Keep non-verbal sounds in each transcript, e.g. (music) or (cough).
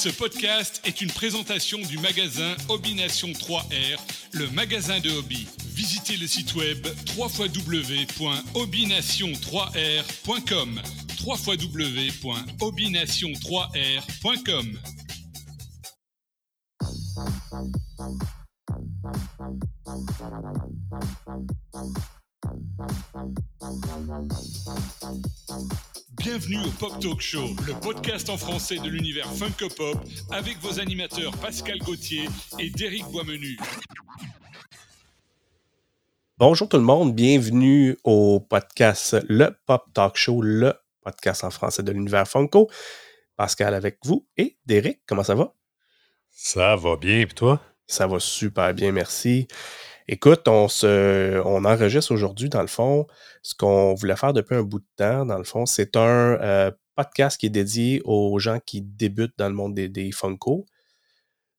Ce podcast est une présentation du magasin Hobby-Nation 3R, le magasin de hobby. Visitez le site web www.hobbynation3r.com www.hobbynation3r.com Bienvenue au Pop Talk Show, le podcast en français de l'univers Funko Pop, avec vos animateurs Pascal Gauthier et Derek Boismenu. Bonjour tout le monde, bienvenue au podcast Le Pop Talk Show, le podcast en français de l'univers Funko. Pascal avec vous et Derek, comment ça va? Ça va bien, et toi? Ça va super bien, merci. Écoute, on, enregistre aujourd'hui, dans le fond, ce qu'on voulait faire depuis un bout de temps, dans le fond, c'est un euh, podcast qui est dédié aux gens qui débutent dans le monde des, Funko.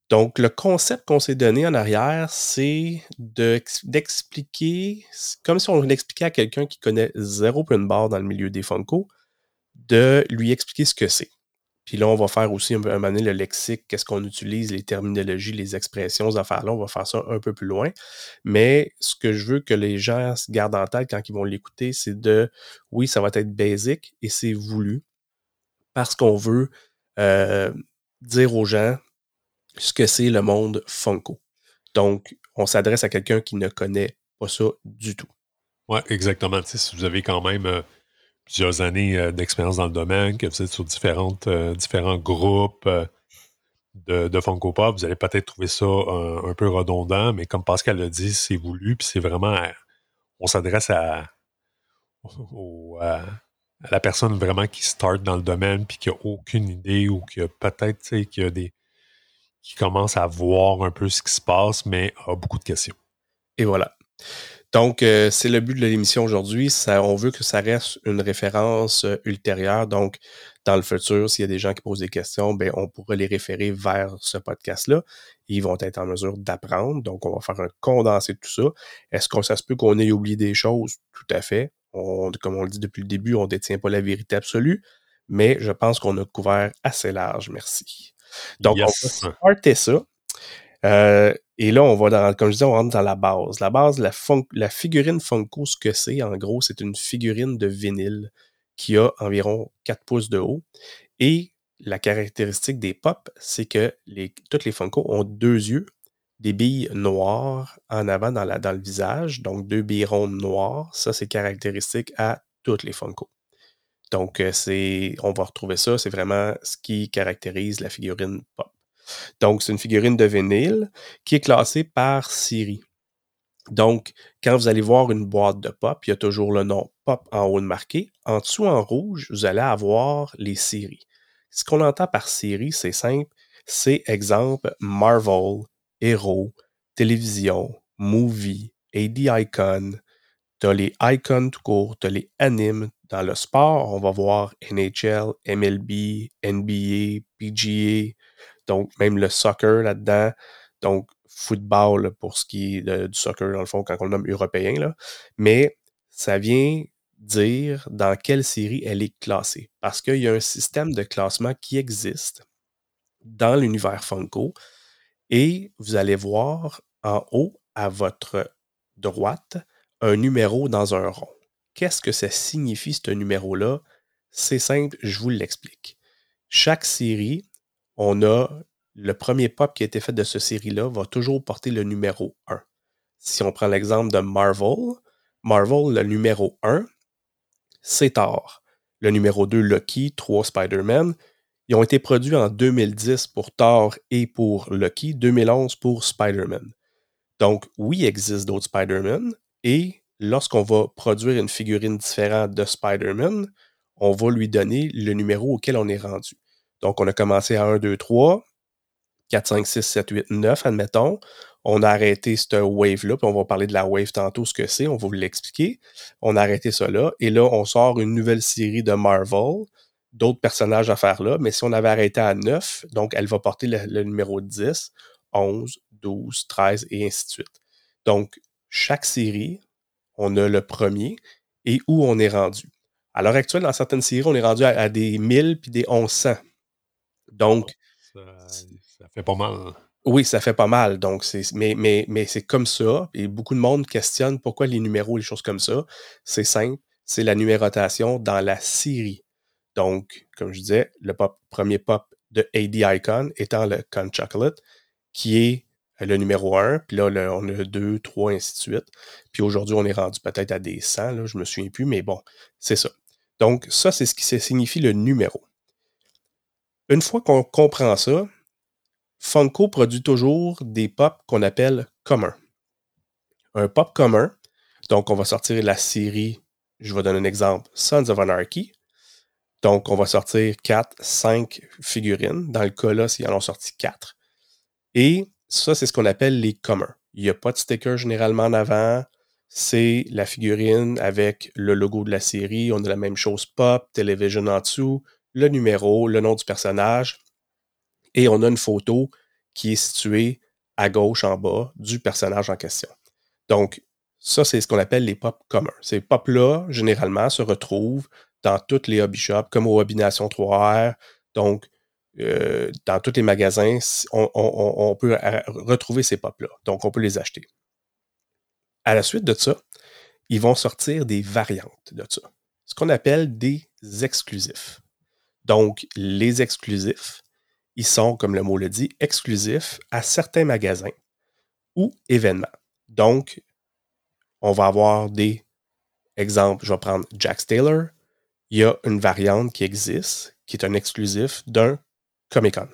Donc, le concept qu'on s'est donné en arrière, c'est d'expliquer, comme si on l'expliquait à quelqu'un qui connaît zéro point de barre dans le milieu des Funko, de lui expliquer ce que c'est. Puis là, on va faire aussi un, moment donné le lexique, qu'est-ce qu'on utilise, les terminologies, les expressions, ces affaires-là. On va faire ça un peu plus loin. Mais ce que je veux que les gens gardent en tête quand ils vont l'écouter, c'est de, oui, ça va être basic et c'est voulu parce qu'on veut euh, dire aux gens ce que c'est le monde Funko. Donc, on s'adresse à quelqu'un qui ne connaît pas ça du tout. Oui, exactement. si vous avez quand même euh, plusieurs années euh, d'expérience dans le domaine, que vous êtes sur euh, différents groupes euh, de, de, Funko Pop, vous allez peut-être trouver ça un, peu redondant, mais comme Pascal l'a dit, c'est voulu, puis c'est vraiment. on s'adresse à, la personne vraiment qui start dans le domaine, puis qui n'a aucune idée, ou qui a peut-être, qui a des. qui commence à voir un peu ce qui se passe, mais a beaucoup de questions. Et voilà. Donc, euh, c'est le but de l'émission aujourd'hui. On veut que ça reste une référence euh, ultérieure. Donc, dans le futur, s'il y a des gens qui posent des questions, ben, on pourra les référer vers ce podcast-là. Ils vont être en mesure d'apprendre. Donc, on va faire un condensé de tout ça. Est-ce que ça se peut qu'on ait oublié des choses? Tout à fait. comme on le dit depuis le début, on ne détient pas la vérité absolue, mais je pense qu'on a couvert assez large. Merci. Donc, on va starter ça. Euh, et là, on va dans, comme je disais, on rentre dans la base. La base, la, figurine Funko, ce que c'est, en gros, c'est une figurine de vinyle qui a environ 4 pouces de haut. Et la caractéristique des pop, c'est que les, toutes les Funko ont deux yeux, des billes noires en avant dans, dans le visage, donc deux billes rondes noires. Ça, c'est caractéristique à toutes les Funko. Donc, euh, c'est, on va retrouver ça, c'est vraiment ce qui caractérise la figurine pop. Donc, c'est une figurine de vinyle qui est classée par série. Donc, quand vous allez voir une boîte de pop, il y a toujours le nom pop en haut de marqué. En dessous, en rouge, vous allez avoir les séries. Ce qu'on entend par série, c'est simple. C'est exemple Marvel, Hero, Télévision, Movie, AD Icon. Tu as les icons tout court, tu as les animes. Dans le sport, on va voir NHL, MLB, NBA, PGA, donc, même le soccer là-dedans. Donc, football pour ce qui est du soccer, dans le fond, quand on le nomme européen. Là. Mais ça vient dire dans quelle série elle est classée. Parce qu'il y a un système de classement qui existe dans l'univers Funko. Et vous allez voir en haut à votre droite un numéro dans un rond. Qu'est-ce que ça signifie, ce numéro-là? C'est simple, je vous l'explique. Chaque série on a le premier pop qui a été fait de cette série-là va toujours porter le numéro 1. Si on prend l'exemple de Marvel, Marvel, le numéro 1, c'est Thor. Le numéro 2, Lucky, 3 Spider-Man. Ils ont été produits en 2010 pour Thor et pour Lucky, 2011 pour Spider-Man. Donc, oui, il existe d'autres Spider-Man, et lorsqu'on va produire une figurine différente de Spider-Man, on va lui donner le numéro auquel on est rendu. Donc, on a commencé à 1, 2, 3, 4, 5, 6, 7, 8, 9, admettons. On a arrêté cette wave-là, puis on va parler de la wave tantôt, ce que c'est, on va vous l'expliquer. On a arrêté ça là, et là, on sort une nouvelle série de Marvel, d'autres personnages à faire là, mais si on avait arrêté à 9, donc elle va porter le, numéro 10, 11, 12, 13, et ainsi de suite. Donc, chaque série, on a le premier et où on est rendu. À l'heure actuelle, dans certaines séries, on est rendu à, à des 1000 puis des 1100. Donc, Ça, fait pas mal. Oui, ça fait pas mal. Donc, c'est, mais, mais, mais c'est comme ça. Et beaucoup de monde questionne pourquoi les numéros, les choses comme ça. C'est simple. C'est la numérotation dans la série. Donc, comme je disais, le premier pop de AD Icon étant le Con Chocolate, qui est le numéro 1, puis là, on a 2, 3, ainsi de suite. Puis aujourd'hui, on est rendu peut-être à des 100, là, je me souviens plus, mais bon, c'est ça. Donc, ça, c'est ce qui signifie le numéro. Une fois qu'on comprend ça, Funko produit toujours des pops qu'on appelle communs. Un pop commun, donc on va sortir la série, je vais donner un exemple, Sons of Anarchy. Donc, on va sortir 4, 5 figurines. Dans le cas là, s'ils en ont sorti 4. Et ça, c'est ce qu'on appelle les communs. Il n'y a pas de sticker généralement en avant. C'est la figurine avec le logo de la série. On a la même chose pop, television en dessous, le numéro, le nom du personnage. Et on a une photo qui est située à gauche en bas du personnage en question. Donc, ça, c'est ce qu'on appelle les pop communs. Ces pop-là, généralement, se retrouvent dans toutes les hobby shops, comme au Hobby Nation 3R. Donc, euh, dans tous les magasins, on, peut retrouver ces pop-là. Donc, on peut les acheter. À la suite de ça, ils vont sortir des variantes de ça. Ce qu'on appelle des exclusifs. Donc, les exclusifs, ils sont, comme le mot le dit, exclusifs à certains magasins ou événements. Donc, on va avoir des exemples. Je vais prendre Jack Taylor. Il y a une variante qui existe, qui est un exclusif d'un Comic Con.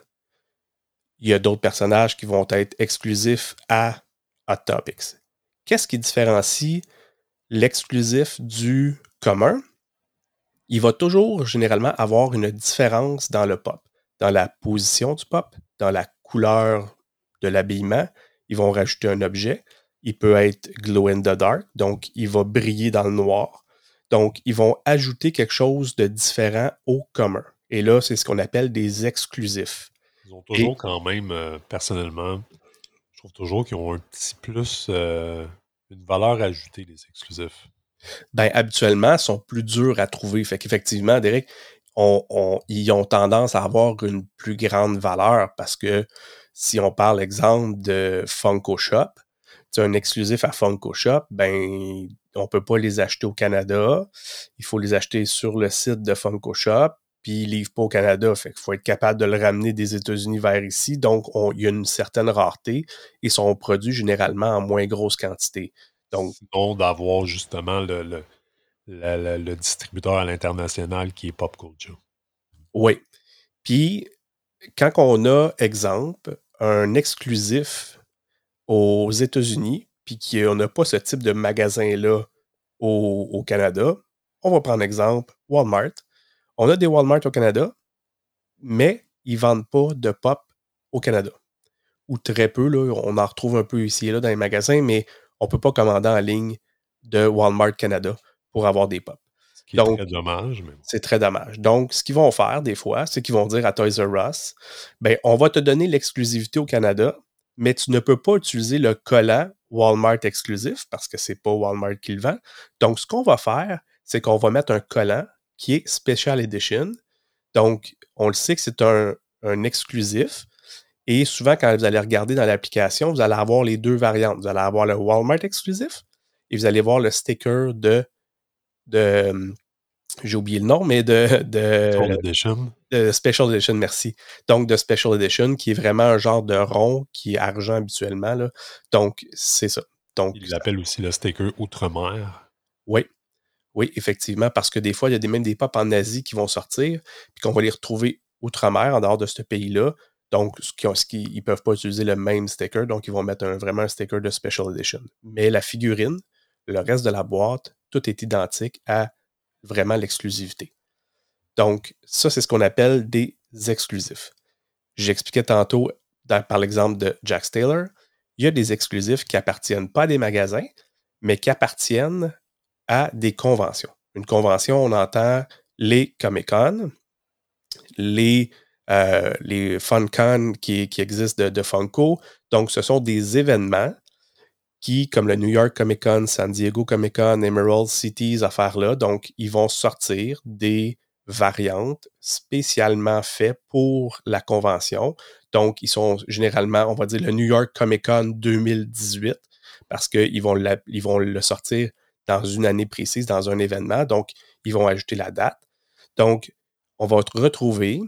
Il y a d'autres personnages qui vont être exclusifs à Hot Topics. Qu'est-ce qui différencie l'exclusif du commun? Il va toujours généralement avoir une différence dans le pop, dans la position du pop, dans la couleur de l'habillement. Ils vont rajouter un objet. Il peut être glow in the dark, donc il va briller dans le noir. Donc, ils vont ajouter quelque chose de différent au commun. Et là, c'est ce qu'on appelle des exclusifs. Ils ont toujours quand même, euh, personnellement, je trouve toujours qu'ils ont un petit plus, euh, une valeur ajoutée, les exclusifs. Ben, habituellement, ils sont plus durs à trouver. Fait qu'effectivement, Derek, ils ont tendance à avoir une plus grande valeur parce que si on parle, exemple, de Funko Shop, un exclusif à Funko Shop, ben, on peut pas les acheter au Canada. Il faut les acheter sur le site de Funko Shop puis il livre pas au Canada. Fait qu'il faut être capable de le ramener des États-Unis vers ici. Donc, il y a une certaine rareté et sont produits généralement en moins grosse quantité. Donc, Sinon, d'avoir justement le, le, distributeur à l'international qui est Pop Culture. Oui. Puis, quand on a, exemple, un exclusif aux États-Unis, puis qu'on n'a pas ce type de magasin-là au, au Canada, on va prendre exemple Walmart on a des Walmart au Canada, mais ils ne vendent pas de pop au Canada. Ou très peu, là, on en retrouve un peu ici et là dans les magasins, mais on ne peut pas commander en ligne de Walmart Canada pour avoir des pop. C'est très dommage. C'est très dommage. Donc, ce qu'ils vont faire des fois, c'est qu'ils vont dire à Toys R Us, ben, on va te donner l'exclusivité au Canada, mais tu ne peux pas utiliser le collant Walmart exclusif parce que c'est pas Walmart qui le vend. Donc, ce qu'on va faire, c'est qu'on va mettre un collant qui est Special Edition. Donc, on le sait que c'est un, exclusif. Et souvent, quand vous allez regarder dans l'application, vous allez avoir les deux variantes. Vous allez avoir le Walmart exclusif et vous allez voir le sticker de. de j'ai oublié le nom, mais de. de Special Edition. De Special Edition, merci. Donc, de Special Edition, qui est vraiment un genre de rond qui est argent habituellement. Là. Donc, c'est ça. Donc, Il l'appelle aussi le sticker Outre-mer. Oui, oui, effectivement, parce que des fois, il y a des, même des pop en Asie qui vont sortir, puis qu'on va les retrouver outre-mer, en dehors de ce pays-là. Donc, ce ils ne peuvent pas utiliser le même sticker, donc ils vont mettre vraiment un sticker de Special Edition. Mais la figurine, le reste de la boîte, tout est identique à vraiment l'exclusivité. Donc, ça, c'est ce qu'on appelle des exclusifs. J'expliquais tantôt, par l'exemple de Jack Taylor, il y a des exclusifs qui appartiennent pas à des magasins, mais qui appartiennent à des conventions. Une convention, on entend les Comic-Con, les, euh, les FunCon qui, qui existent de, Funko. Donc, ce sont des événements qui, comme le New York Comic Con, San Diego Comic Con, Emerald City, affaires-là, donc ils vont sortir des variantes spécialement faites pour la convention. Donc, ils sont généralement, on va dire, le New York Comic Con 2018, parce qu'ils vont, vont le sortir dans une année précise, dans un événement. Donc, ils vont ajouter la date. Donc, on va retrouver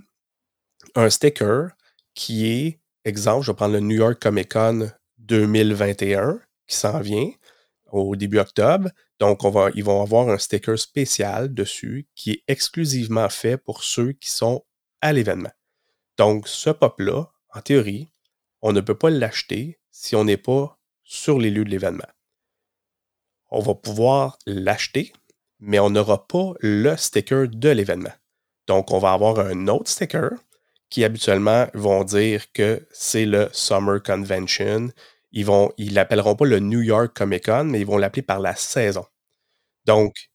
un sticker qui est, exemple, je vais prendre le New York Comic Con 2021 qui s'en vient au début octobre. Donc, on va, ils vont avoir un sticker spécial dessus qui est exclusivement fait pour ceux qui sont à l'événement. Donc, ce pop-là, en théorie, on ne peut pas l'acheter si on n'est pas sur les lieux de l'événement. On va pouvoir l'acheter, mais on n'aura pas le sticker de l'événement. Donc, on va avoir un autre sticker qui habituellement vont dire que c'est le Summer Convention. Ils vont, ils l'appelleront pas le New York Comic Con, mais ils vont l'appeler par la saison. Donc,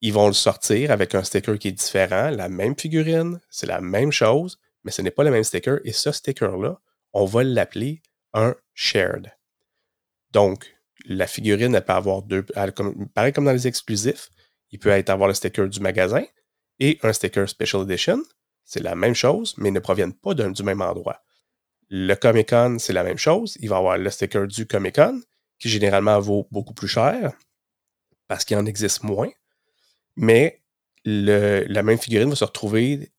ils vont le sortir avec un sticker qui est différent, la même figurine, c'est la même chose, mais ce n'est pas le même sticker. Et ce sticker-là, on va l'appeler un shared. Donc, la figurine, elle peut avoir deux. pareil comme dans les exclusifs, il peut être avoir le sticker du magasin et un sticker Special Edition. C'est la même chose, mais ils ne proviennent pas du même endroit. Le Comic Con, c'est la même chose. Il va avoir le sticker du Comic Con, qui généralement vaut beaucoup plus cher parce qu'il en existe moins. Mais la même figurine va se retrouver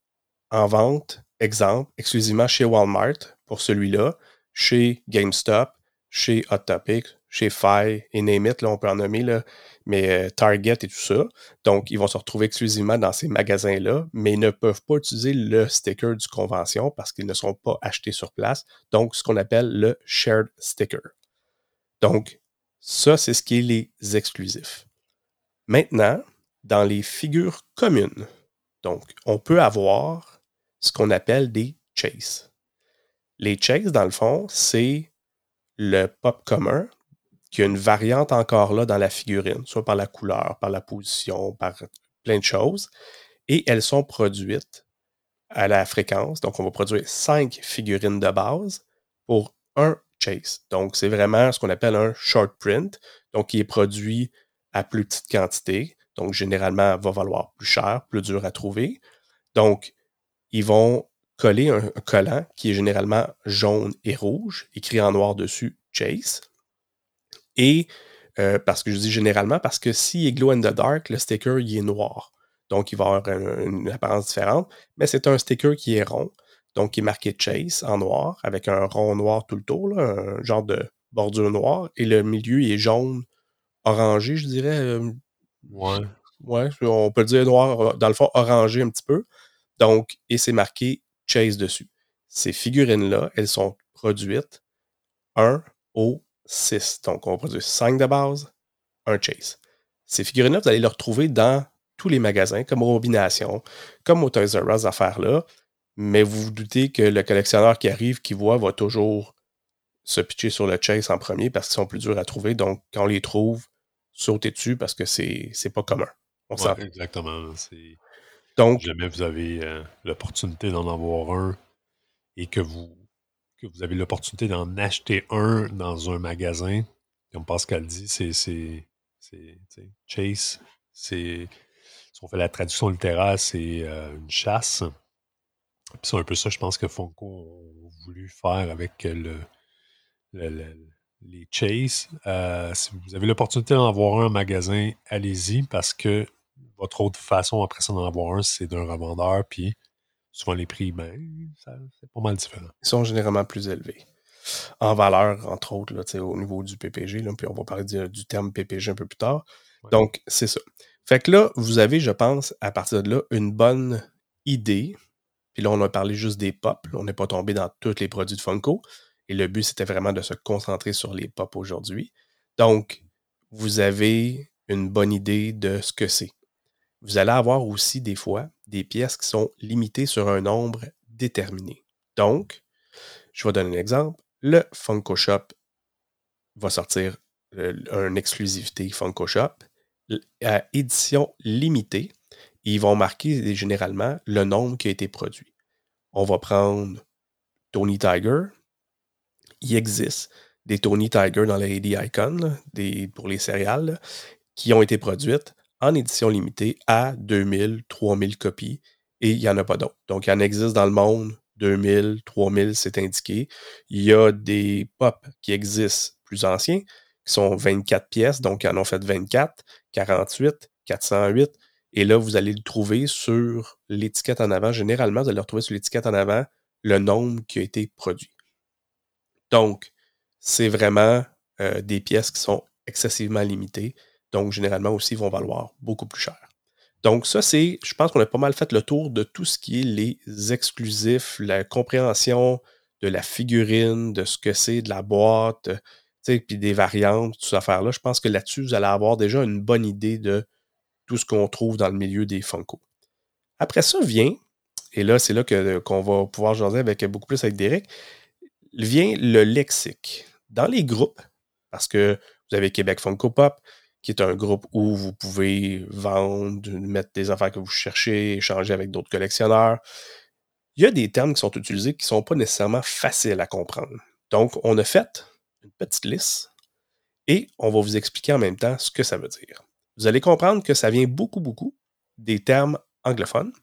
en vente, exemple, exclusivement chez Walmart pour celui-là, chez GameStop, chez Hot Topic, chez Fi et Name là, on peut en nommer, là, mais euh, Target et tout ça. Donc, ils vont se retrouver exclusivement dans ces magasins-là, mais ils ne peuvent pas utiliser le sticker du convention parce qu'ils ne sont pas achetés sur place. Donc, ce qu'on appelle le shared sticker. Donc, ça, c'est ce qui est les exclusifs. Maintenant, dans les figures communes, donc, on peut avoir ce qu'on appelle des chases. Les chases, dans le fond, c'est le pop commun qu'il y a une variante encore là dans la figurine, soit par la couleur, par la position, par plein de choses. Et elles sont produites à la fréquence. Donc, on va produire cinq figurines de base pour un chase. Donc, c'est vraiment ce qu'on appelle un short print, donc qui est produit à plus petite quantité. Donc, généralement, va valoir plus cher, plus dur à trouver. Donc, ils vont coller un collant qui est généralement jaune et rouge, écrit en noir dessus Chase. Et euh, parce que je dis généralement, parce que s'il est glow in the dark, le sticker il est noir. Donc, il va avoir une, apparence différente. Mais c'est un sticker qui est rond. Donc, qui est marqué Chase en noir, avec un rond noir tout le tour, un genre de bordure noire. Et le milieu, il est jaune, orangé, je dirais. Euh, ouais. Ouais, on peut dire noir, dans le fond, orangé un petit peu. Donc, et c'est marqué Chase dessus. Ces figurines-là, elles sont produites 1 au 6. Donc, on va produire 5 de base, un chase. Ces figurines-là, vous allez les retrouver dans tous les magasins, comme Robination, comme au Toys R Us, affaires-là. Mais vous vous doutez que le collectionneur qui arrive, qui voit, va toujours se pitcher sur le chase en premier parce qu'ils sont plus durs à trouver. Donc, quand on les trouve, sautez dessus parce que c'est, pas commun. On ouais, exactement. Donc, jamais vous avez euh, l'opportunité d'en avoir un et que vous vous avez l'opportunité d'en acheter un dans un magasin, comme Pascal dit, c'est Chase, c'est si on fait la traduction littéraire, c'est euh, une chasse. C'est un peu ça, je pense que Funko a voulu faire avec le, les Chase. Euh, si vous avez l'opportunité d'en avoir un en magasin, allez-y parce que votre autre façon après ça d'en avoir un, c'est d'un revendeur. Puis souvent les prix, ben, c'est pas mal différent. Ils sont généralement plus élevés. En valeur, entre autres, là, au niveau du PPG, là, puis on va parler du, terme PPG un peu plus tard. Donc, c'est ça. Fait que là, vous avez, je pense, à partir de là, une bonne idée. Puis là, on a parlé juste des pop. on n'est pas tombé dans tous les produits de Funko. Et le but, c'était vraiment de se concentrer sur les pop aujourd'hui. Donc, vous avez une bonne idée de ce que c'est. Vous allez avoir aussi des fois des pièces qui sont limitées sur un nombre déterminé. Donc, je vais donner un exemple. Le Funko Shop va sortir euh, une exclusivité Funko Shop à édition limitée. Ils vont marquer généralement le nombre qui a été produit. On va prendre Tony Tiger. Il existe des Tony Tiger dans les AD Icon, pour les céréales, qui ont été produites en édition limitée à 2000, 3000 copies et il n'y en a pas d'autres. Donc, il en existe dans le monde 2000, 3000, c'est indiqué. Il y a des pop qui existent plus anciens, qui sont 24 pièces, donc ils en ont fait 24, 48, 408. Et là, vous allez le trouver sur l'étiquette en avant. Généralement, vous allez le retrouver sur l'étiquette en avant le nombre qui a été produit. Donc, c'est vraiment euh, des pièces qui sont excessivement limitées. Donc, généralement aussi, vont valoir beaucoup plus cher. Donc, ça, c'est, je pense qu'on a pas mal fait le tour de tout ce qui est les exclusifs, la compréhension de la figurine, de ce que c'est, de la boîte, puis des variantes, tout cette affaire-là. Je pense que là-dessus, vous allez avoir déjà une bonne idée de tout ce qu'on trouve dans le milieu des Funko. Après ça vient, et là, c'est là qu'on va pouvoir jaser avec beaucoup plus avec Derek, vient le lexique. Dans les groupes, parce que vous avez Québec Funko Pop, qui est un groupe où vous pouvez vendre, mettre des affaires que vous cherchez, échanger avec d'autres collectionneurs. Il y a des termes qui sont utilisés qui ne sont pas nécessairement faciles à comprendre. Donc, on a fait une petite liste et on va vous expliquer en même temps ce que ça veut dire. Vous allez comprendre que ça vient beaucoup, beaucoup des termes anglophones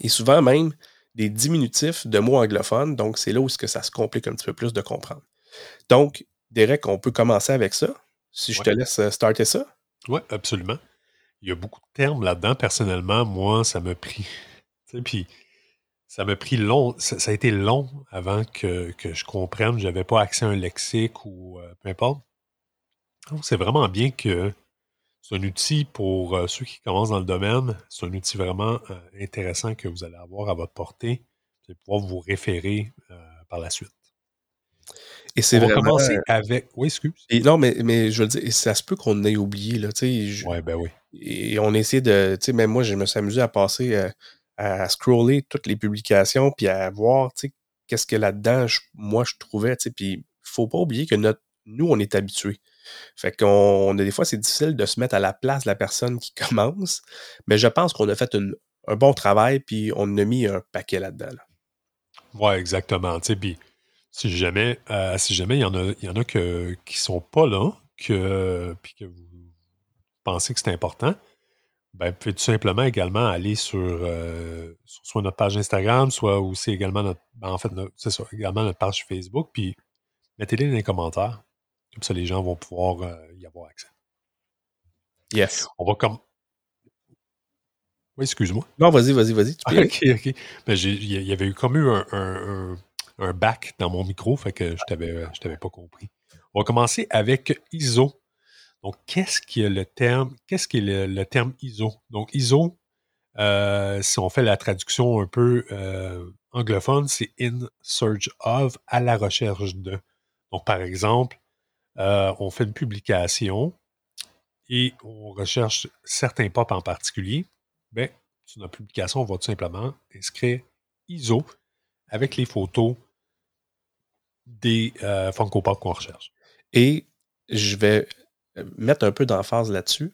et souvent même des diminutifs de mots anglophones. Donc, c'est là où que ça se complique un petit peu plus de comprendre. Donc, Derek, on peut commencer avec ça. Si je te laisse euh, starter ça? Oui, absolument. Il y a beaucoup de termes là-dedans. Personnellement, moi, ça m'a pris. Puis, ça m'a pris long. Ça, a été long avant que, je comprenne. Je n'avais pas accès à un lexique ou euh, peu importe. c'est vraiment bien que c'est un outil pour euh, ceux qui commencent dans le domaine. C'est un outil vraiment intéressant que vous allez avoir à votre portée. Vous allez pouvoir vous référer par la suite. Et c'est vraiment. commencer avec. Oui, excuse. Et non, mais, mais je veux dire, ça se peut qu'on ait oublié, là, tu sais. Ouais, ben oui. Et on essaie de. Tu sais, même moi, je me suis amusé à passer, euh, à, scroller toutes les publications, puis à voir, tu sais, qu'est-ce que là-dedans, moi, je trouvais, tu sais. Puis, il faut pas oublier que notre, nous, on est habitués. Fait qu'on a des fois, c'est difficile de se mettre à la place de la personne qui (laughs) commence, mais je pense qu'on a fait un bon travail, puis on a mis un paquet là-dedans. Là. Ouais, exactement. Tu sais, puis si jamais, euh, si jamais il y en a, il y en a que, qui sont pas là, que, puis que vous pensez que c'est important, ben, vous pouvez tout simplement également aller sur, euh, soit notre page Instagram, soit aussi également notre, en fait, c'est ça, également notre page Facebook, puis mettez-les dans les commentaires. Comme ça, les gens vont pouvoir euh, y avoir accès. Yes. On va comme. Oui, excuse-moi. Non, vas-y, vas-y, vas-y. (laughs) ok, ok. Ben, il y avait eu comme eu un un bac dans mon micro, fait que je t'avais, t'avais pas compris. On va commencer avec ISO. Donc, qu'est-ce qui est le terme, qu'est-ce qui est le, terme ISO? Donc, ISO, euh, si on fait la traduction un peu euh, anglophone, c'est in search of, à la recherche de. Donc, par exemple, euh, on fait une publication et on recherche certains pop en particulier. Bien, sur notre publication, on va tout simplement inscrire ISO avec les photos des euh, Funko qu'on recherche. Et je vais euh, mettre un peu d'emphase là-dessus.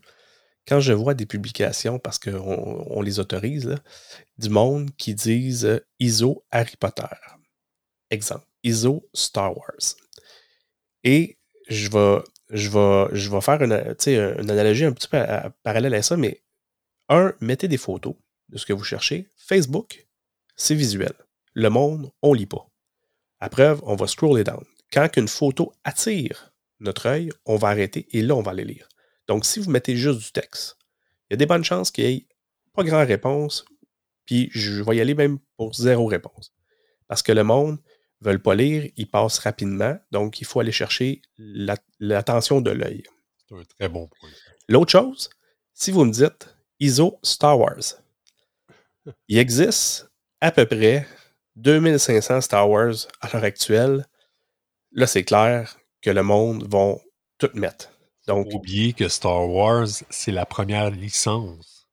Quand je vois des publications, parce qu'on on les autorise, du monde qui disent euh, ISO Harry Potter. Exemple, ISO Star Wars. Et je vais, je vais, je vais faire une, une analogie un petit peu parallèle à ça, mais un, mettez des photos de ce que vous cherchez. Facebook, c'est visuel. Le monde, on lit pas. À preuve, on va scroller down. Quand une photo attire notre œil, on va arrêter et là, on va aller lire. Donc, si vous mettez juste du texte, il y a des bonnes chances qu'il n'y ait pas grand réponse, puis je vais y aller même pour zéro réponse. Parce que le monde ne veut pas lire, il passe rapidement, donc il faut aller chercher l'attention de l'œil. C'est un très bon point. L'autre chose, si vous me dites ISO Star Wars, il existe à peu près 2500 Star Wars à l'heure actuelle, là, c'est clair que le monde va tout mettre. Donc, oublier que Star Wars, c'est la première licence.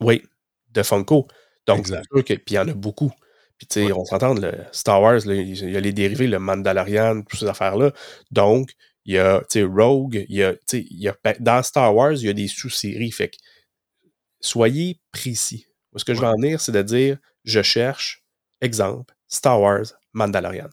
Oui, de Funko. Donc, c'est sûr que, puis il y en a beaucoup. Puis, tu sais, on s'entend, le Star Wars, il y a les dérivés, le Mandalorian, toutes ces affaires-là. Donc, il y a, tu sais, Rogue, il y a, tu sais, dans Star Wars, il y a des sous-séries. Fait que, soyez précis. Ce que je veux en venir, c'est de dire, je cherche Exemple, Star Wars, Mandalorian.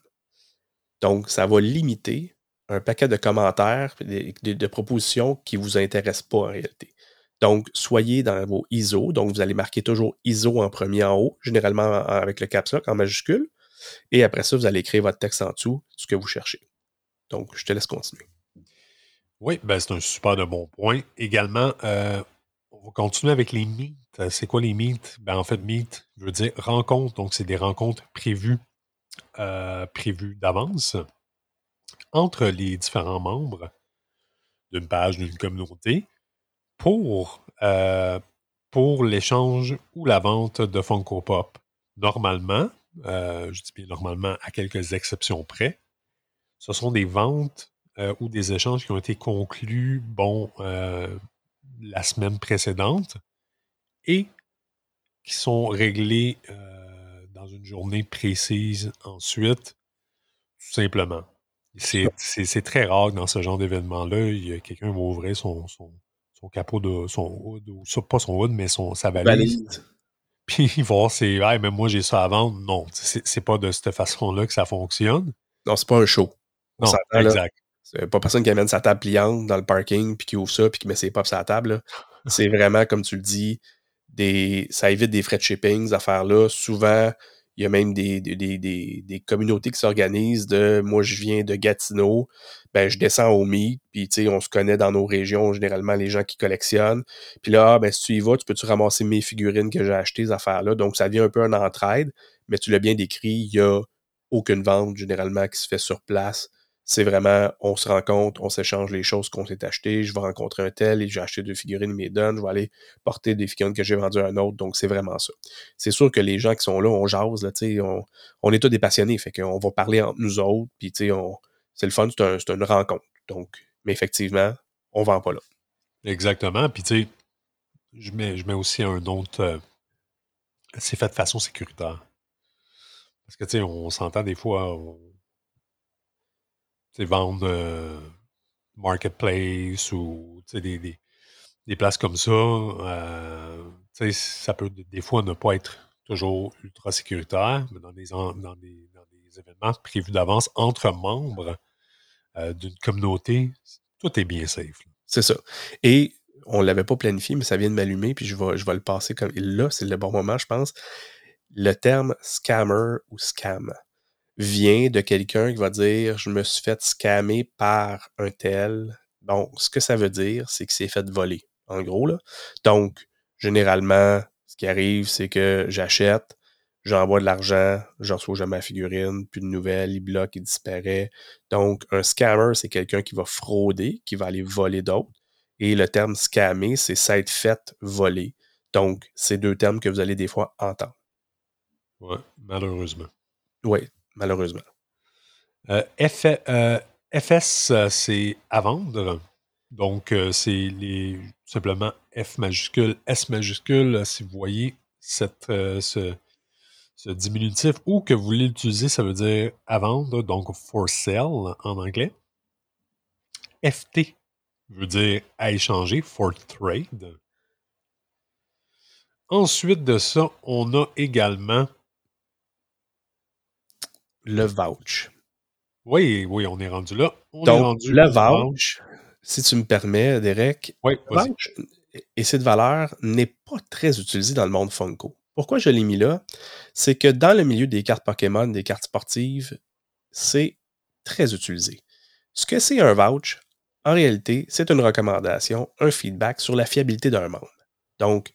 Donc, ça va limiter un paquet de commentaires, de, propositions qui ne vous intéressent pas en réalité. Donc, soyez dans vos ISO. Donc, vous allez marquer toujours ISO en premier en haut, généralement avec le caps lock en majuscule. Et après ça, vous allez écrire votre texte en dessous, ce que vous cherchez. Donc, je te laisse continuer. Oui, ben c'est un super bon point. Également, euh, va continuer avec les meets. Euh, c'est quoi les meets? Ben, en fait, meet veut dire rencontre. Donc, c'est des rencontres prévues, euh, prévues d'avance entre les différents membres d'une page, d'une communauté pour, pour l'échange ou la vente de Funko Pop. Normalement, je dis bien normalement à quelques exceptions près, ce sont des ventes euh, ou des échanges qui ont été conclus, bon, euh, la semaine précédente et qui sont réglés euh, dans une journée précise ensuite, tout simplement. C'est très rare dans ce genre d'événement-là. Quelqu'un va ouvrir son, son, capot de son hood, ou pas son hood, mais son, sa valise. (laughs) Puis il va voir, c'est hey, mais moi j'ai ça à vendre. Non, c'est pas de cette façon-là que ça fonctionne. Non, c'est pas un show. Non, exact. C'est pas personne qui amène sa table pliante dans le parking, puis qui ouvre ça, puis qui met ses pops sur la table. C'est vraiment, comme tu le dis, des, ça évite des frais de shipping, ces affaires-là. Souvent, il y a même des, des, des, des communautés qui s'organisent de moi, je viens de Gatineau, ben je descends au Mi, puis on se connaît dans nos régions, généralement les gens qui collectionnent. Puis là, ah, ben si tu y vas, tu peux-tu ramasser mes figurines que j'ai achetées, ces affaires-là? Donc, ça devient un peu un entraide, mais tu l'as bien décrit, il n'y a aucune vente généralement qui se fait sur place c'est vraiment, on se rencontre, on s'échange les choses qu'on s'est achetées. Je vais rencontrer un tel et j'ai acheté deux figurines, il. Je vais aller porter des figurines que j'ai vendues à un autre. Donc, c'est vraiment ça. C'est sûr que les gens qui sont là, on jase, là, on, on est tous des passionnés. Fait qu'on va parler entre nous autres. Puis, c'est le fun, c'est une rencontre. Donc, mais effectivement, on vend pas là. Exactement. Puis, tu sais, je mets, aussi un autre. Euh, c'est fait de façon sécuritaire. Parce que, tu on s'entend des fois vendre euh, marketplace ou des, des, places comme ça, euh, ça peut des fois ne pas être toujours ultra sécuritaire, mais dans des, dans des, dans événements prévus d'avance entre membres euh, d'une communauté, tout est bien safe. C'est ça. Et on ne l'avait pas planifié, mais ça vient de m'allumer, puis je vais, je vais le passer comme. là, c'est le bon moment, je pense. Le terme scammer ou scam vient de quelqu'un qui va dire Je me suis fait scammer par un tel. Bon, ce que ça veut dire, c'est que c'est fait voler, en gros. Là. Donc, généralement, ce qui arrive, c'est que j'achète, j'envoie de l'argent, je reçois jamais ma figurine, plus de nouvelles, il bloque, il disparaît. Donc, un scammer, c'est quelqu'un qui va frauder, qui va aller voler d'autres. Et le terme scammer, c'est s'être fait voler. Donc, c'est deux termes que vous allez des fois entendre. Oui, malheureusement. Oui, malheureusement. Euh, euh, FS, euh, c'est à vendre. Donc, c'est les, simplement F majuscule, S majuscule, si vous voyez cette, ce, diminutif ou que vous voulez l'utiliser, ça veut dire à vendre, donc for sale en anglais. FT veut dire à échanger, for trade. Ensuite de ça, on a également le vouch. Oui, oui, on est rendu là. Donc, le vouch, si tu me permets, Derek, oui, vouch et cette valeur n'est pas très utilisée dans le monde Funko. Pourquoi je l'ai mis là? C'est que dans le milieu des cartes Pokémon, des cartes sportives, c'est très utilisé. Ce que c'est un vouch, en réalité, c'est une recommandation, un feedback sur la fiabilité d'un membre. Donc,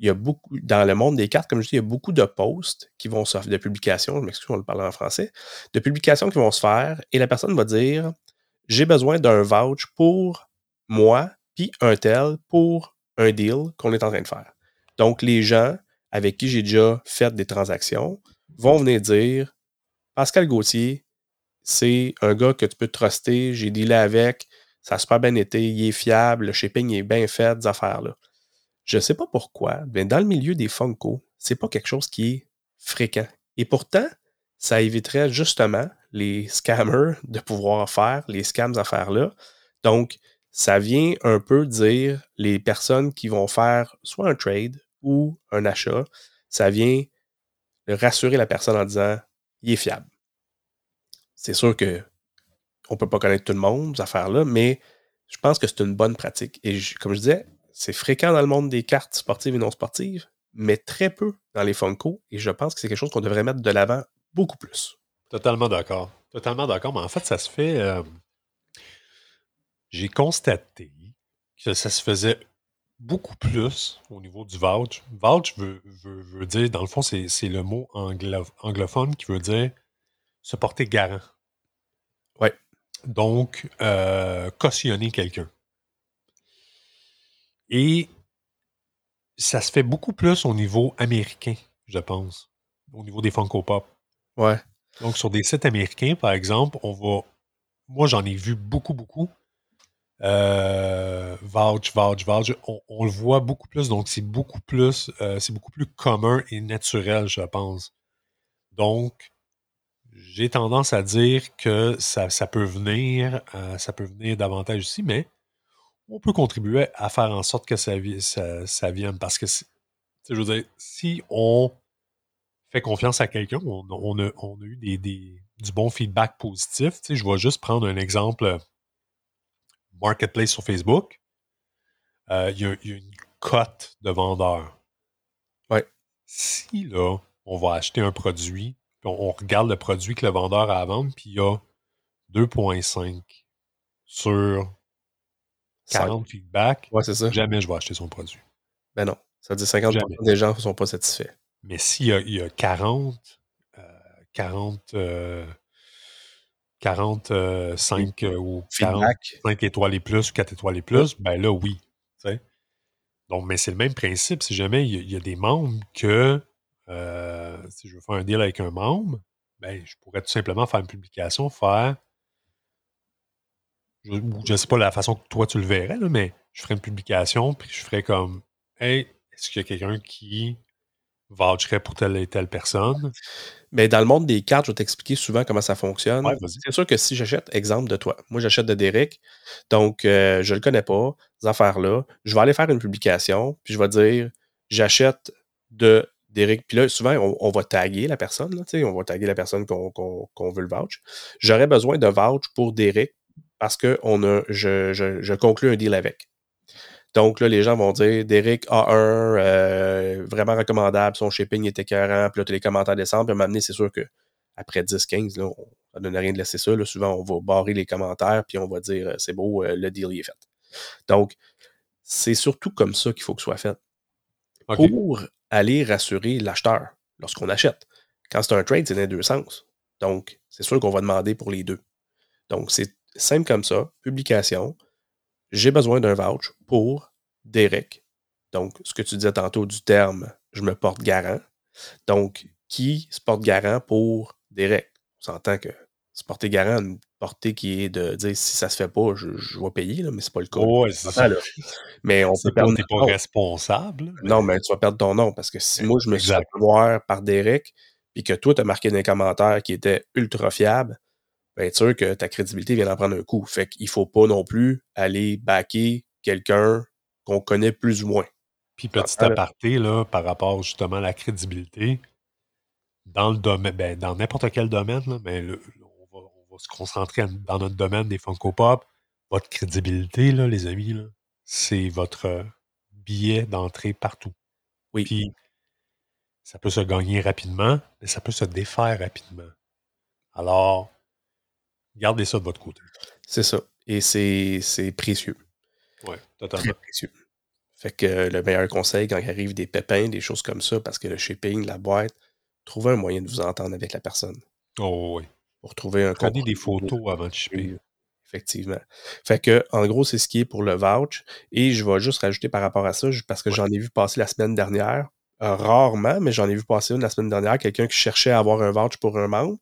il y a beaucoup, dans le monde des cartes, comme je dis, il y a beaucoup de posts qui vont se faire, de publications, je m'excuse, on le parle en français, de publications qui vont se faire et la personne va dire j'ai besoin d'un vouch pour moi, puis un tel pour un deal qu'on est en train de faire. Donc, les gens avec qui j'ai déjà fait des transactions vont venir dire Pascal Gauthier, c'est un gars que tu peux truster, j'ai dealé avec, ça a super bien été, il est fiable, le shipping est bien fait, des affaires-là. Je ne sais pas pourquoi, mais dans le milieu des Funko, c'est pas quelque chose qui est fréquent. Et pourtant, ça éviterait justement les scammers de pouvoir faire les scams à faire là. Donc, ça vient un peu dire les personnes qui vont faire soit un trade ou un achat, ça vient rassurer la personne en disant il est fiable. C'est sûr que on peut pas connaître tout le monde, ces affaires-là, mais je pense que c'est une bonne pratique. Et comme je disais, C'est fréquent dans le monde des cartes sportives et non sportives, mais très peu dans les Funko. Et je pense que c'est quelque chose qu'on devrait mettre de l'avant beaucoup plus. Totalement d'accord. Totalement d'accord. Mais en fait, ça se fait. euh, J'ai constaté que ça se faisait beaucoup plus au niveau du vouch. Vouch veut, veut- veut dire, dans le fond, c'est le mot anglo- anglophone qui veut dire se porter garant. Ouais. Donc, euh, cautionner quelqu'un. Et ça se fait beaucoup plus au niveau américain, je pense, au niveau des Funko Pop. Ouais. Donc, sur des sites américains, par exemple, on va. Moi, j'en ai vu beaucoup, beaucoup. Euh, vouch, vouch, vouch. On, on le voit beaucoup plus. Donc, c'est beaucoup plus. euh, c'est beaucoup plus commun et naturel, je pense. Donc, j'ai tendance à dire que ça, ça peut venir. euh, ça peut venir davantage ici, mais on peut contribuer à faire en sorte que ça, vi- ça, ça vienne. Parce que, je veux dire, si on fait confiance à quelqu'un, on, on a, on a eu des, des- du bon feedback positif. Je vais juste prendre un exemple euh, Marketplace sur Facebook. Euh, Il y, a- il y a une cote de vendeurs. Ouais. Si là, on va acheter un produit, puis on, on regarde le produit que le vendeur a à vendre, puis il y a 2,5 sur 40 feedbacks, Ouais, c'est ça. jamais je vais acheter son produit. Ben non. Ça dit 50% Jamais. des gens ne sont pas satisfaits. Mais s'il y a, il y a 40, euh, 40, euh, 45 euh, ou 40, Feedback. 5 étoiles et plus ou 4 étoiles et plus, ben là, oui. Donc, mais c'est le même principe. Si jamais il y a, il y a des membres que, euh, si je veux faire un deal avec un membre, ben, je pourrais tout simplement faire une publication, faire, je ne sais pas la façon que toi tu le verrais, là, mais je ferais une publication, puis je ferais comme, hey, est-ce qu'il y a quelqu'un qui voucherait pour telle et telle personne? Mais dans le monde des cartes, je vais t'expliquer souvent comment ça fonctionne. Ouais, c'est sûr que si j'achète, exemple de toi, moi j'achète de Derek, donc euh, je le connais pas, ces affaires-là, je vais aller faire une publication, puis je vais dire j'achète de Derek. Puis là, souvent, on, on va taguer la personne, là, tu sais, on va taguer la personne qu'on veut le vouch. J'aurais besoin de vouch pour Derek parce que on a, je, je, je conclus un deal avec. Donc là, les gens vont dire Derek A1, euh, vraiment recommandable, son shipping est écœurant, puis là, tous les commentaires descendent, puis à donné, c'est sûr que après 10-15, là, on, ça ne donne rien de laisser ça. là. Souvent, on va barrer les commentaires, puis on va dire euh, c'est beau, euh, le deal est fait. Donc, c'est surtout comme ça qu'il faut que ce soit fait. Pour aller rassurer l'acheteur lorsqu'on achète. Quand c'est un trade, c'est dans les deux sens. Donc, c'est sûr qu'on va demander pour les deux. Donc, c'est simple comme ça. Publication. J'ai besoin d'un vouch pour Derek. Donc, ce que tu disais tantôt du terme, je me porte garant. Donc, qui se porte garant pour Derek? On s'entend que se porter garant, une portée qui est de dire si ça se fait pas, je, je vais payer, là, mais c'est pas le cas. Ouais, c'est ça. là. Mais on peut perdre pas nom. responsable. mais- Non, mais tu vas perdre ton nom parce que si moi je me suis fait voir par Derek puis que toi tu as marqué dans les commentaires qui était ultra fiable, ben être sûr que ta crédibilité vient d'en prendre un coup. Fait qu'il faut pas non plus aller backer quelqu'un qu'on connaît plus ou moins. Puis petit Ah, là. aparté, là, par rapport justement à la crédibilité, dans le domaine, ben, dans n'importe quel domaine, là, mais le- on, va, on va se concentrer dans notre domaine des Funko Pop. Votre crédibilité, là, les amis, là, c'est votre billet d'entrée partout. Oui. Puis ça peut se gagner rapidement, mais ça peut se défaire rapidement. Alors, gardez ça de votre côté. C'est ça. Et c'est c'est précieux. Oui, Très totalement. précieux. Fait que euh, le meilleur conseil quand il arrive des pépins, des choses comme ça, parce que le shipping, la boîte, trouvez un moyen de vous entendre avec la personne. Oh, oui. Pour trouver un Prenez des photos avant de shipper. Effectivement. Fait que, en gros, c'est ce qui est pour le vouch. Et je vais juste rajouter par rapport à ça, parce que Ouais. j'en ai vu passer la semaine dernière, euh, rarement, mais j'en ai vu passer une la semaine dernière, quelqu'un qui cherchait à avoir un vouch pour un membre.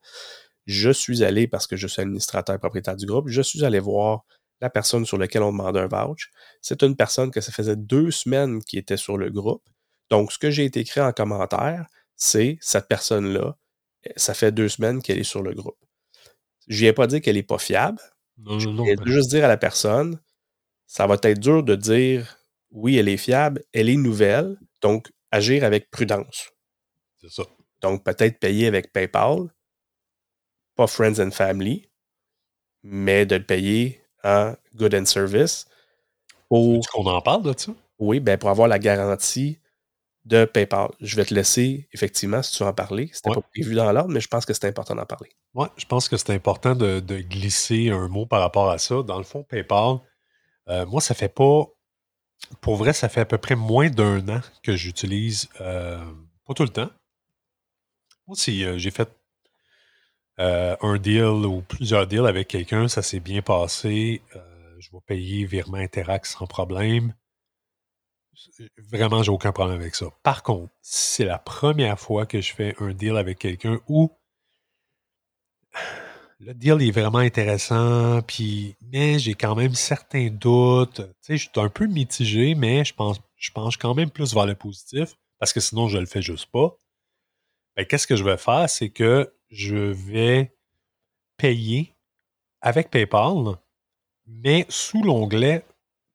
Je suis allé, parce que je suis administrateur et propriétaire du groupe, je suis allé voir la personne sur laquelle on demandait un vouch. C'est une personne que ça faisait deux semaines qui était sur le groupe. Donc, ce que j'ai été écrit en commentaire, c'est cette personne-là, ça fait deux semaines qu'elle est sur le groupe. Je viens pas dire qu'elle est pas fiable. Non, non, non. Ben, juste dire à la personne, ça va être dur de dire oui, elle est fiable, elle est nouvelle, donc agir avec prudence. C'est ça. Donc peut-être payer avec PayPal, pas Friends and Family, mais de le payer en Good and Service pour. Qu'on en parle de ça? Oui, ben pour avoir la garantie de PayPal. Je vais te laisser, effectivement, si tu veux en parler. C'était Ouais. pas prévu dans l'ordre, mais je pense que c'est important d'en parler. Ouais, je pense que c'est important de, de glisser un mot par rapport à ça. Dans le fond, PayPal, euh, moi, ça fait pas. Pour vrai, ça fait à peu près moins d'un an que j'utilise. euh, pas tout le temps. Moi, si euh, j'ai fait euh, un deal ou plusieurs deals avec quelqu'un, ça s'est bien passé. euh, je vais payer virement Interact sans problème. Vraiment, j'ai aucun problème avec ça. Par contre, c'est la première fois que je fais un deal avec quelqu'un où le deal est vraiment intéressant, puis mais j'ai quand même certains doutes. Tu sais, je suis un peu mitigé, mais je pense, je quand même plus vers le positif, parce que sinon, je le fais juste pas. Ben, qu'est-ce que je vais faire? C'est que je vais payer avec PayPal, mais sous l'onglet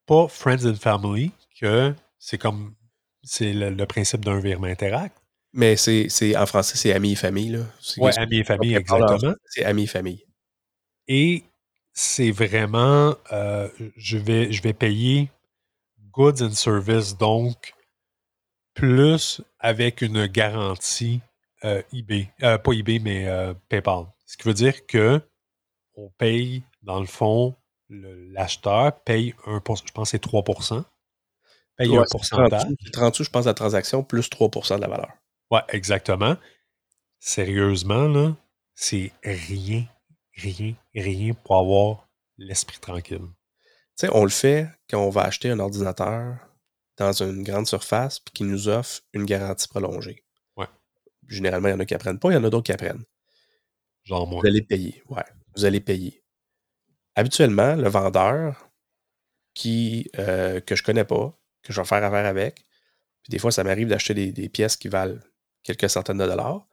pas Friends and Family, que c'est comme c'est le, le principe d'un virement Interact. Mais c'est, c'est- en français, c'est amis et famille. Là. C'est- Ouais, c'est- amis et famille, exactement. C'est amis et famille. Et c'est vraiment, euh, je, vais, je vais payer goods and services, donc plus avec une garantie euh, eBay, Euh, pas eBay, mais euh, PayPal. Ce qui veut dire que on paye, dans le fond, l'acheteur paye un pour- je pense que c'est 3% paye Ouais, un c'est 30 pourcentage. sous, c'est 30 sous, je pense, la transaction, plus 3% de la valeur. Ouais, exactement. Sérieusement, là, c'est rien, rien, rien pour avoir l'esprit tranquille. Tu sais, on le fait quand on va acheter un ordinateur dans une grande surface puis qui nous offre une garantie prolongée. Généralement, il y en a qui apprennent pas, il y en a d'autres qui apprennent. Genre moi. Vous allez payer. Ouais, vous allez payer. Habituellement, le vendeur qui, euh, que je connais pas, que je vais faire affaire avec, puis des fois, ça m'arrive d'acheter des, des pièces qui valent quelques centaines de dollars,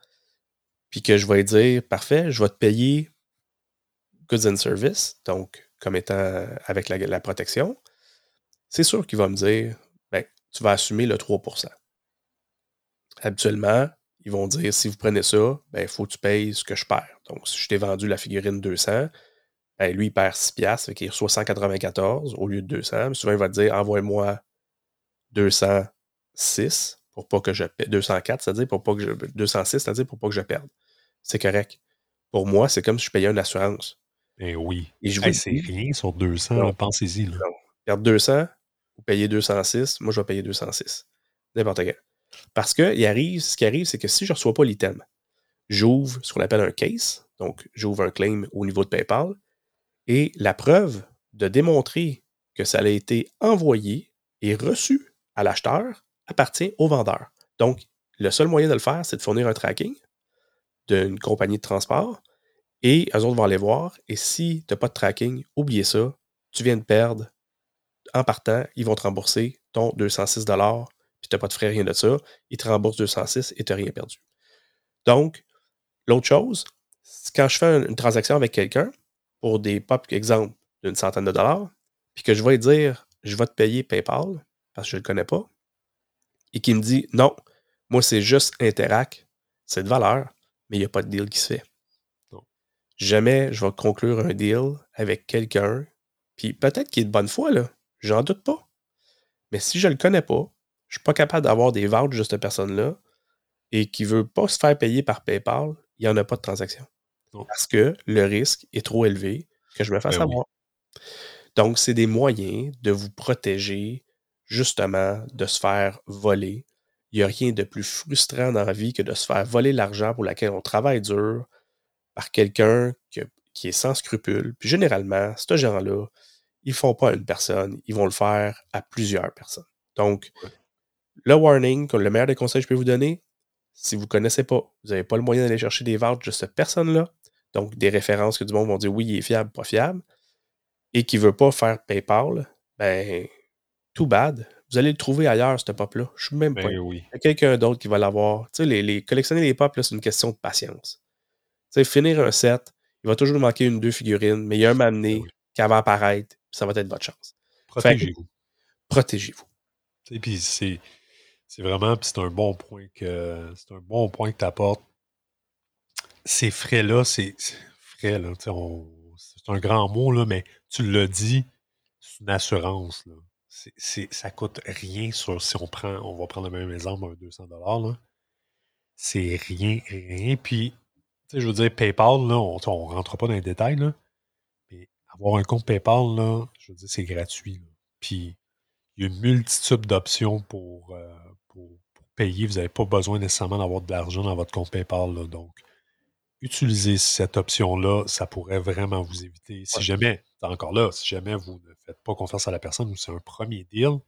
puis que je vais dire, parfait, je vais te payer goods and service, donc comme étant avec la, la protection, c'est sûr qu'il va me dire, ben, tu vas assumer le 3% Habituellement, ils vont dire, si vous prenez ça, ben, il faut que tu payes ce que je perds. Donc, si je t'ai vendu la figurine 200, ben, lui, il perd 6 piastres, fait qu'il reçoit 194 au lieu de 200. Mais souvent, il va te dire, envoie-moi 206 pour pas que je paie, 204, c'est-à-dire pour pas que je, 206, c'est-à-dire pour pas que je perde. C'est correct. Pour moi, c'est comme si je payais une assurance. Ben oui. Et je vous Hey, c'est rien sur 200, Non. là, pensez-y. perdre 200 ou payer 206, moi, je vais payer 206. N'importe quel. Parce que ce qui arrive, c'est que si je ne reçois pas l'item, j'ouvre ce qu'on appelle un case, donc j'ouvre un claim au niveau de PayPal, et la preuve de démontrer que ça a été envoyé et reçu à l'acheteur appartient au vendeur. Donc, le seul moyen de le faire, c'est de fournir un tracking d'une compagnie de transport, et eux autres vont aller voir, et si tu n'as pas de tracking, oubliez ça, tu viens de perdre en partant, ils vont te rembourser ton 206 n'as pas de frais, rien de ça. Ils te remboursent 206 et tu n'as rien perdu. Donc, l'autre chose, quand je fais une, transaction avec quelqu'un, pour des pop, exemple, d'une centaine de dollars, puis que je vais dire, je vais te payer PayPal, parce que je ne le connais pas, et qu'il me dit, non, moi, c'est juste Interac, c'est de valeur, mais il n'y a pas de deal qui se fait. Non. Jamais je vais conclure un deal avec quelqu'un, puis peut-être qu'il est de bonne foi, là, j'en doute pas. Mais si je ne le connais pas, je ne suis pas capable d'avoir des vouchers de cette personne-là et qui ne veut pas se faire payer par PayPal, il n'y en a pas de transaction. Parce que le risque est trop élevé que je me fasse Ben oui. avoir. Donc, c'est des moyens de vous protéger, justement, de se faire voler. Il n'y a rien de plus frustrant dans la vie que de se faire voler l'argent pour lequel on travaille dur par quelqu'un que- qui est sans scrupules. Puis généralement, ce gens-là, ils ne font pas à une personne, ils vont le faire à plusieurs personnes. Donc, Ouais. Le warning, le meilleur des conseils que je peux vous donner, si vous ne connaissez pas, vous n'avez pas le moyen d'aller chercher des vouchers de cette personne-là, donc des références que du monde vont dire oui, il est fiable, pas fiable, et qui ne veut pas faire PayPal, ben, too bad. Vous allez le trouver ailleurs, ce pop-là. Je suis même pas. Ben oui. Il y a quelqu'un d'autre qui va l'avoir. Tu sais, les, les- collectionner les pop, c'est une question de patience. Tu sais, finir un set, il va toujours nous manquer une, deux figurines, mais il y a un donné Ben oui. qui va apparaître, ça va être votre chance. Protégez-vous. Protégez-vous. Sais, Puis c'est, c'est vraiment, puis c'est un bon point que c'est un bon point que tu apportes. Ces frais-là, c'est, frais, là, c'est un grand mot, là, mais tu l'as dit, c'est une assurance. Là. c'est, ça coûte rien sur si on prend, on va prendre le même exemple, un 200 là. C'est rien, rien. Puis, je veux dire, PayPal, là, on ne rentre pas dans les détails, là. Mais avoir un compte PayPal, là, je veux dire, c'est gratuit. Puis, il y a une multitude d'options pour, euh, pour, payer. Vous n'avez pas besoin nécessairement d'avoir de l'argent dans votre compte PayPal. Là. Donc, utilisez cette option-là. Ça pourrait vraiment vous éviter. Si jamais, encore là, si jamais vous ne faites pas confiance à la personne ou c'est un premier deal,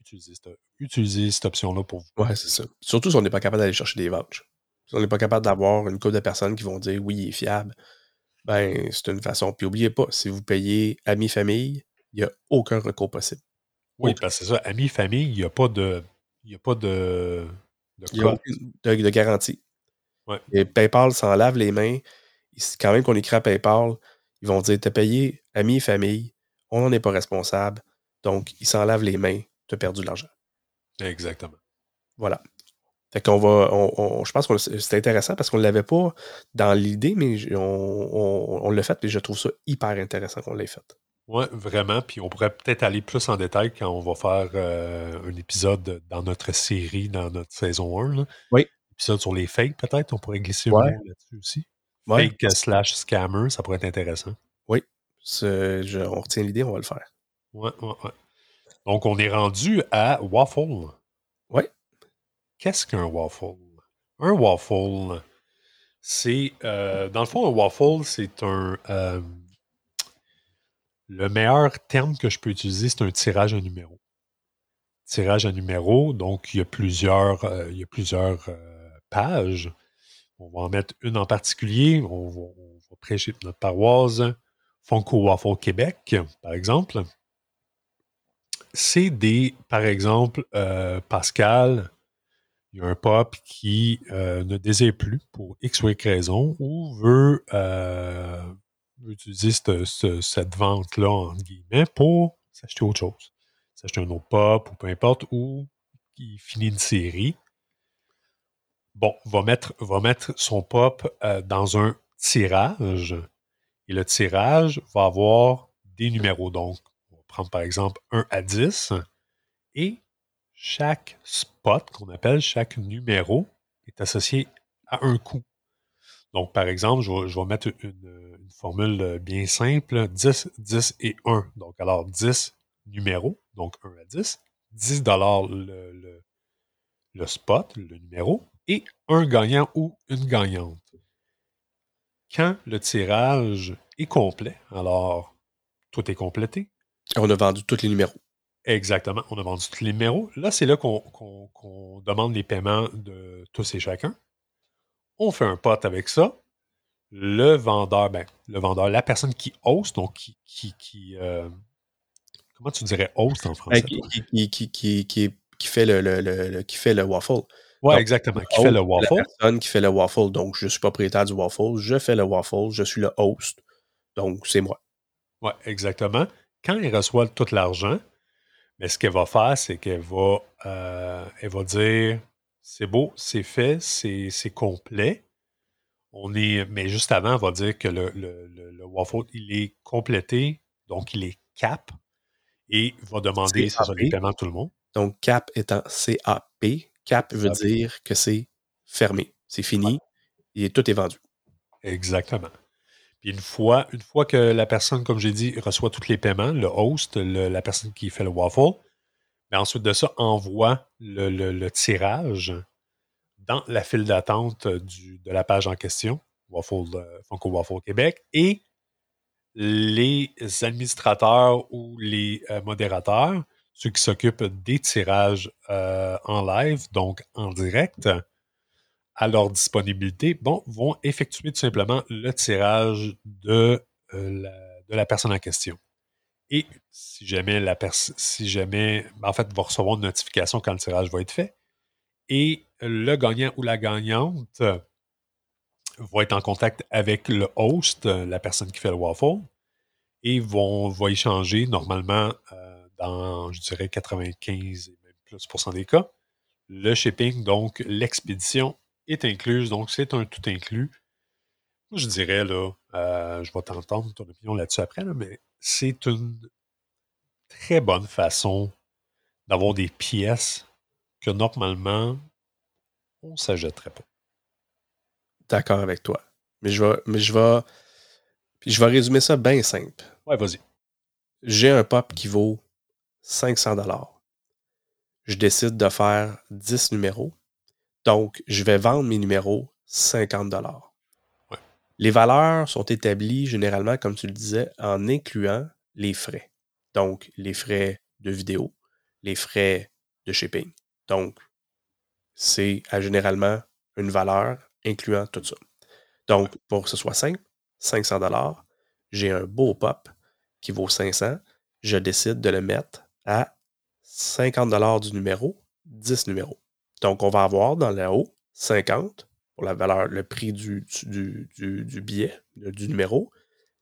utilisez cette, utilisez cette option-là pour vous. Ouais, c'est ça. Surtout si on n'est pas capable d'aller chercher des vouchers. Si on n'est pas capable d'avoir une couple de personnes qui vont dire oui, il est fiable, ben, c'est une façon. Puis n'oubliez pas, si vous payez amis-famille, il n'y a aucun recours possible. Oui, parce que c'est ça, amis-famille, il n'y a pas de. Il n'y a pas de. De, de, garantie. Et PayPal s'en lave les mains. Quand même qu'on écrit à PayPal, ils vont dire T'as payé amis et famille, on n'en est pas responsable. Donc, ils s'en lavent les mains, tu as perdu de l'argent. Exactement. Voilà. Fait qu'on va. je pense que c'est intéressant parce qu'on ne l'avait pas dans l'idée, mais on, on l'a fait et je trouve ça hyper intéressant qu'on l'ait fait. Oui, vraiment. Puis on pourrait peut-être aller plus en détail quand on va faire euh, un épisode dans notre série, dans notre saison 1. Là. Oui. Épisode sur les fakes, peut-être. On pourrait glisser un mot là-dessus aussi. Fake slash scammer, ça pourrait être intéressant. Oui. Je, on retient l'idée, on va le faire. Oui, oui, oui. Donc, on est rendu à waffle. Oui. Qu'est-ce qu'un waffle? Un waffle, c'est. Euh, dans le fond, un waffle, c'est un. Euh, le meilleur terme que je peux utiliser, c'est un tirage à numéro. Tirage à numéro, donc il y a plusieurs, euh, euh, pages. On va en mettre une en particulier. On va, prêcher notre paroisse. Funko Waffle Québec, par exemple. C'est des, par exemple, euh, Pascal, il y a un pop qui ne désire plus pour X ou Y raison ou veut utiliser cette, vente-là, entre guillemets, pour s'acheter autre chose. S'acheter un autre pop ou peu importe, ou il finit une série. Bon, va mettre, va mettre son pop euh, dans un tirage. Et le tirage va avoir des numéros. Donc, on va prendre par exemple 1 à 10. Et chaque spot qu'on appelle, chaque numéro, est associé à un coup. Donc, par exemple, je vais, mettre une, formule bien simple 10, 10 et 1. Donc, alors 10 numéros, donc 1 à 10, 10 le, le, spot, le numéro, et un gagnant ou une gagnante. Quand le tirage est complet, alors tout est complété. On a vendu tous les numéros. Exactement, on a vendu tous les numéros. Là, c'est là qu'on demande les paiements de tous et chacun. On fait un pote avec ça. Le vendeur, ben, le vendeur, la personne qui host, donc qui, qui, qui euh, comment tu dirais host en français? qui, qui, qui, qui, fait le, le, le, qui fait le waffle. Oui, exactement. Qui fait le waffle. La personne qui fait le waffle. Donc, je suis propriétaire du waffle, je fais le waffle, je suis le host. Donc, c'est moi. Oui, exactement. Quand il reçoit tout l'argent, mais ce qu'elle va faire, c'est qu'elle va, euh, elle va dire c'est beau, c'est fait, c'est complet. On est, mais juste avant, on va dire que le, le, waffle, il est complété, donc il est cap, et va demander ça les paiements tout le monde. Donc, cap étant CAP, cap veut dire que c'est fermé, c'est fini, et tout est vendu. Exactement. Puis une fois, une fois que la personne, comme j'ai dit, reçoit tous les paiements, le host, la personne qui fait le waffle, mais ensuite de ça, envoie le, tirage dans la file d'attente de la page en question, Waffle, euh, Funko Waffle Québec, et les administrateurs ou les euh, modérateurs, ceux qui s'occupent des tirages euh, en live, donc en direct, à leur disponibilité, bon, vont effectuer tout simplement le tirage de la personne en question. Et si jamais la personne, si jamais, en fait, va recevoir une notification quand le tirage va être fait. Et le gagnant ou la gagnante va être en contact avec le host, la personne qui fait le waffle, et vont, va échanger normalement euh, dans, je dirais, 95 et même plus des cas. Le shipping, donc l'expédition, est incluse, donc c'est un tout inclus. Moi, je dirais, là, euh, je vais t'entendre ton opinion là-dessus après, mais c'est une très bonne façon d'avoir des pièces que normalement, on ne s'achèterait pas. D'accord avec toi. Mais je vais, mais je vais, je vais résumer ça bien simple. Ouais, vas-y. J'ai un pop qui vaut 500 dollars. Je décide de faire 10 numéros. Donc, je vais vendre mes numéros 50 dollars. Les valeurs sont établies généralement, comme tu le disais, en incluant les frais. Donc, les frais de vidéo, les frais de shipping. Donc, c'est à généralement une valeur incluant tout ça. Donc, pour que ce soit simple, 500 dollars, j'ai un beau pop qui vaut 500, je décide de le mettre à 50 dollars du numéro, 10 numéros. Donc, on va avoir dans le haut 50 pour la valeur, le prix du, du, du, billet, du numéro,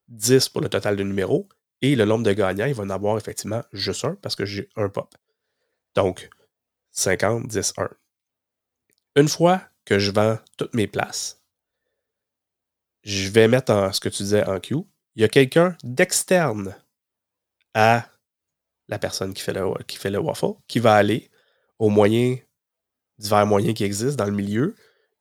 10 pour le total de numéros, et le nombre de gagnants, il va en avoir effectivement juste un parce que j'ai un pop. Donc, 50, 10, 1. Une fois que je vends toutes mes places, je vais mettre ce que tu disais en queue. Il y a quelqu'un d'externe à la personne qui fait, le, qui fait le waffle qui va aller aux moyens, divers moyens qui existent dans le milieu.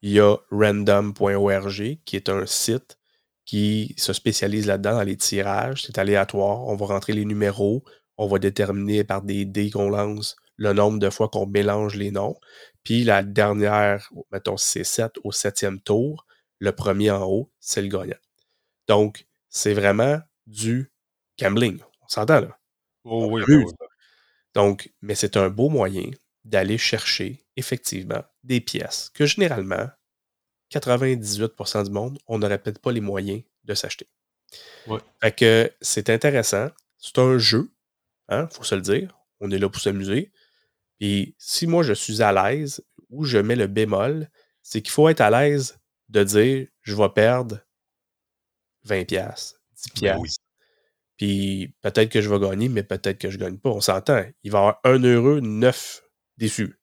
Il y a random.org qui est un site qui se spécialise là-dedans dans les tirages. C'est aléatoire. On va rentrer les numéros. On va déterminer par des dés qu'on lance le nombre de fois qu'on mélange les noms. Puis la dernière, mettons, c'est 7 au septième tour, le premier en haut, c'est le gagnant. Donc, c'est vraiment du gambling. On s'entend là? Oh oui, oui, Donc, mais c'est un beau moyen d'aller chercher effectivement des pièces que généralement, 98% du monde, on n'aurait peut-être pas les moyens de s'acheter. Ouais. Fait que c'est intéressant. C'est un jeu, hein, faut se le dire. On est là pour s'amuser. Et si moi je suis à l'aise, où je mets le bémol, c'est qu'il faut être à l'aise de dire je vais perdre 20$, 10$. Ben oui. Puis peut-être que je vais gagner, mais peut-être que je ne gagne pas. On s'entend. Il va y avoir un heureux, neuf déçus.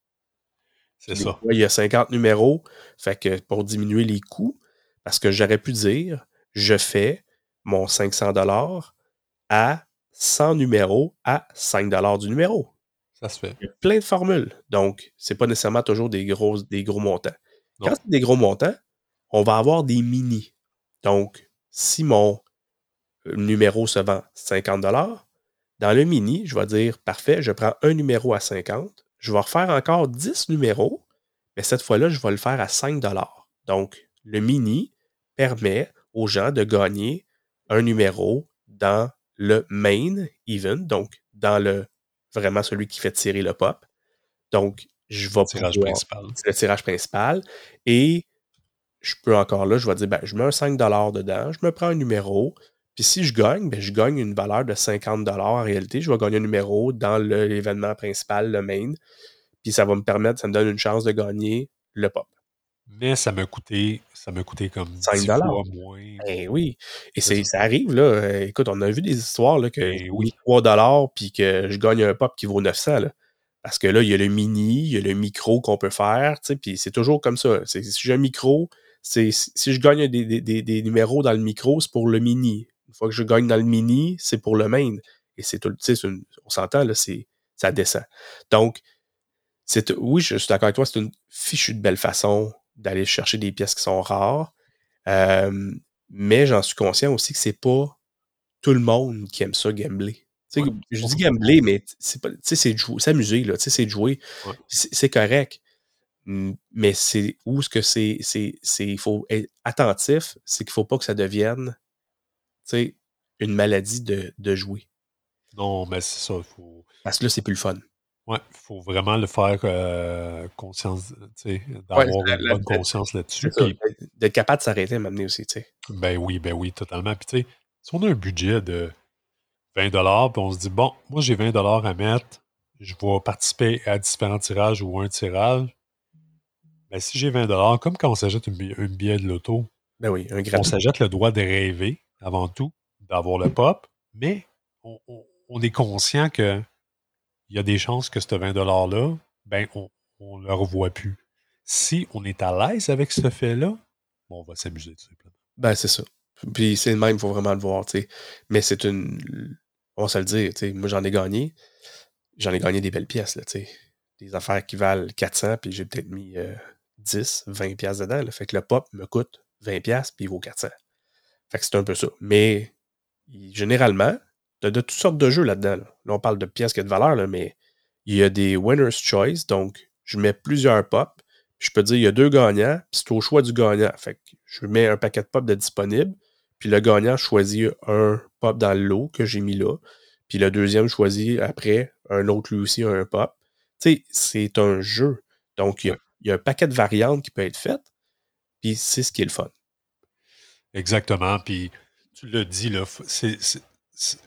C'est ça. il y a 50 numéros. Fait que pour diminuer les coûts, parce que j'aurais pu dire, je fais mon 500$ à 100 numéros à 5$ du numéro. Ça se fait. Il y a plein de formules. Donc, ce n'est pas nécessairement toujours des gros, des gros montants. Non. Quand c'est des gros montants, on va avoir des mini. Donc, si mon numéro se vend 50 dans le mini, je vais dire parfait, je prends un numéro à 50, je vais refaire encore 10 numéros, mais cette fois-là, je vais le faire à 5 Donc, le mini permet aux gens de gagner un numéro dans le main even, donc dans le vraiment celui qui fait tirer le pop. Donc, je vais le tirage pouvoir- principal. le tirage principal. Et je peux encore là, je vais dire, ben, je mets un 5 dedans, je me prends un numéro. Puis si je gagne, ben, je gagne une valeur de 50 en réalité. Je vais gagner un numéro dans l'événement principal, le main. Puis ça va me permettre, ça me donne une chance de gagner le pop. Mais ça m'a coûté, ça m'a coûté comme 5 10 fois moins. Eh oui. Et C'est ça. arrive, là. Euh, écoute, on a vu des histoires là, que j'ai oui. mis 3 puis que je gagne un pop qui vaut 900. Là. Parce que là, il y a le mini, il y a le micro qu'on peut faire, tu sais, puis c'est toujours comme ça. Si j'ai un micro, si si je gagne des, des- des- des numéros dans le micro, c'est pour le mini. Une fois que je gagne dans le mini, c'est pour le main. Et c'est tout, une- on s'entend, là, c'est, ça descend. Donc, c'est, oui, je suis d'accord avec toi, c'est une fichue de belle façon d'aller chercher des pièces qui sont rares. Euh, mais j'en suis conscient aussi que c'est pas tout le monde qui aime ça gambler. Ouais, je dis gambler, mais c'est pas, c'est de jouer, s'amuser, là, c'est de jouer. Ouais. C'est correct. Mm, Mais c'est où ce que c'est, c'est, c'est, il faut être attentif, c'est qu'il faut pas que ça devienne, sais, une maladie de, de jouer. Non, mais c'est ça. Il faut, Parce que là, c'est plus le fun. ouais, faut vraiment le faire euh, conscience, tu sais, d'avoir la- une la- bonne conscience là-dessus. Puis, D'être capable de s'arrêter à m'amener aussi, tu sais. ben oui, ben oui, totalement. Puis tu sais, si on a un budget de 20 puis on se dit, bon, moi j'ai 20 à mettre, je vais participer à différents tirages ou un tirage. Ben, si j'ai 20 comme quand on s'achète une billet, de l'auto, Ben oui, un on s'achète le droit de rêver avant tout, d'avoir le pop, mais on, est conscient que il y a des chances que ce 20 $-là, ben, on ne le revoit plus. Si on est à l'aise avec ce fait-là, on va s'amuser tout simplement. Ben, c'est ça. Puis c'est le même, il faut vraiment le voir. Mais c'est une. On va se le dire, tu sais. Moi, j'en ai gagné. j'en ai gagné des belles pièces, là. Des affaires qui valent 400, puis j'ai peut-être mis 10, 20 pièces dedans. Fait que le pop me coûte 20 pièces, puis il vaut 400. Fait que c'est un peu ça. Mais généralement, tu as de toutes sortes de jeux là-dedans. Là. on parle de pièces qui ont de valeur, là, mais il y a des winner's choice. Donc, je mets plusieurs pop. Je peux dire, il y a deux gagnants, puis c'est au choix du gagnant. Fait que je mets un paquet de pop de disponible, puis le gagnant choisit un pop dans le lot que j'ai mis là. Puis le deuxième choisit après un autre lui aussi un pop. Tu sais, c'est un jeu. Donc, il y, a, un paquet de variantes qui peut être faites. Puis c'est ce qui est le fun. Exactement. Puis tu l'as dit, là,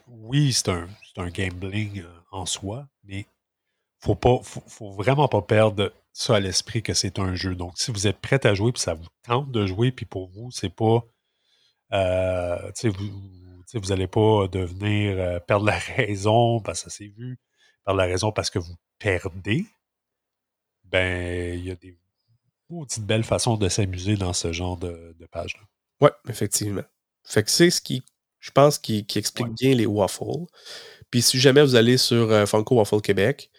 oui, c'est un, un, gambling euh, en soi, mais faut pas, faut, vraiment pas perdre ça à l'esprit que c'est un jeu. Donc, si vous êtes prêt à jouer, puis ça vous tente de jouer, puis pour vous, c'est pas, euh, vous, vous n'allez pas devenir euh, perdre la (laughs) raison, parce que ça s'est vu, perdre la raison parce que vous perdez, ben, il y a des petites belles façons de s'amuser dans ce genre de, de page-là. Oui, effectivement. Fait que c'est ce qui, je pense, qui, explique bien les waffles. Puis si jamais vous allez sur euh, Funko Waffle Québec,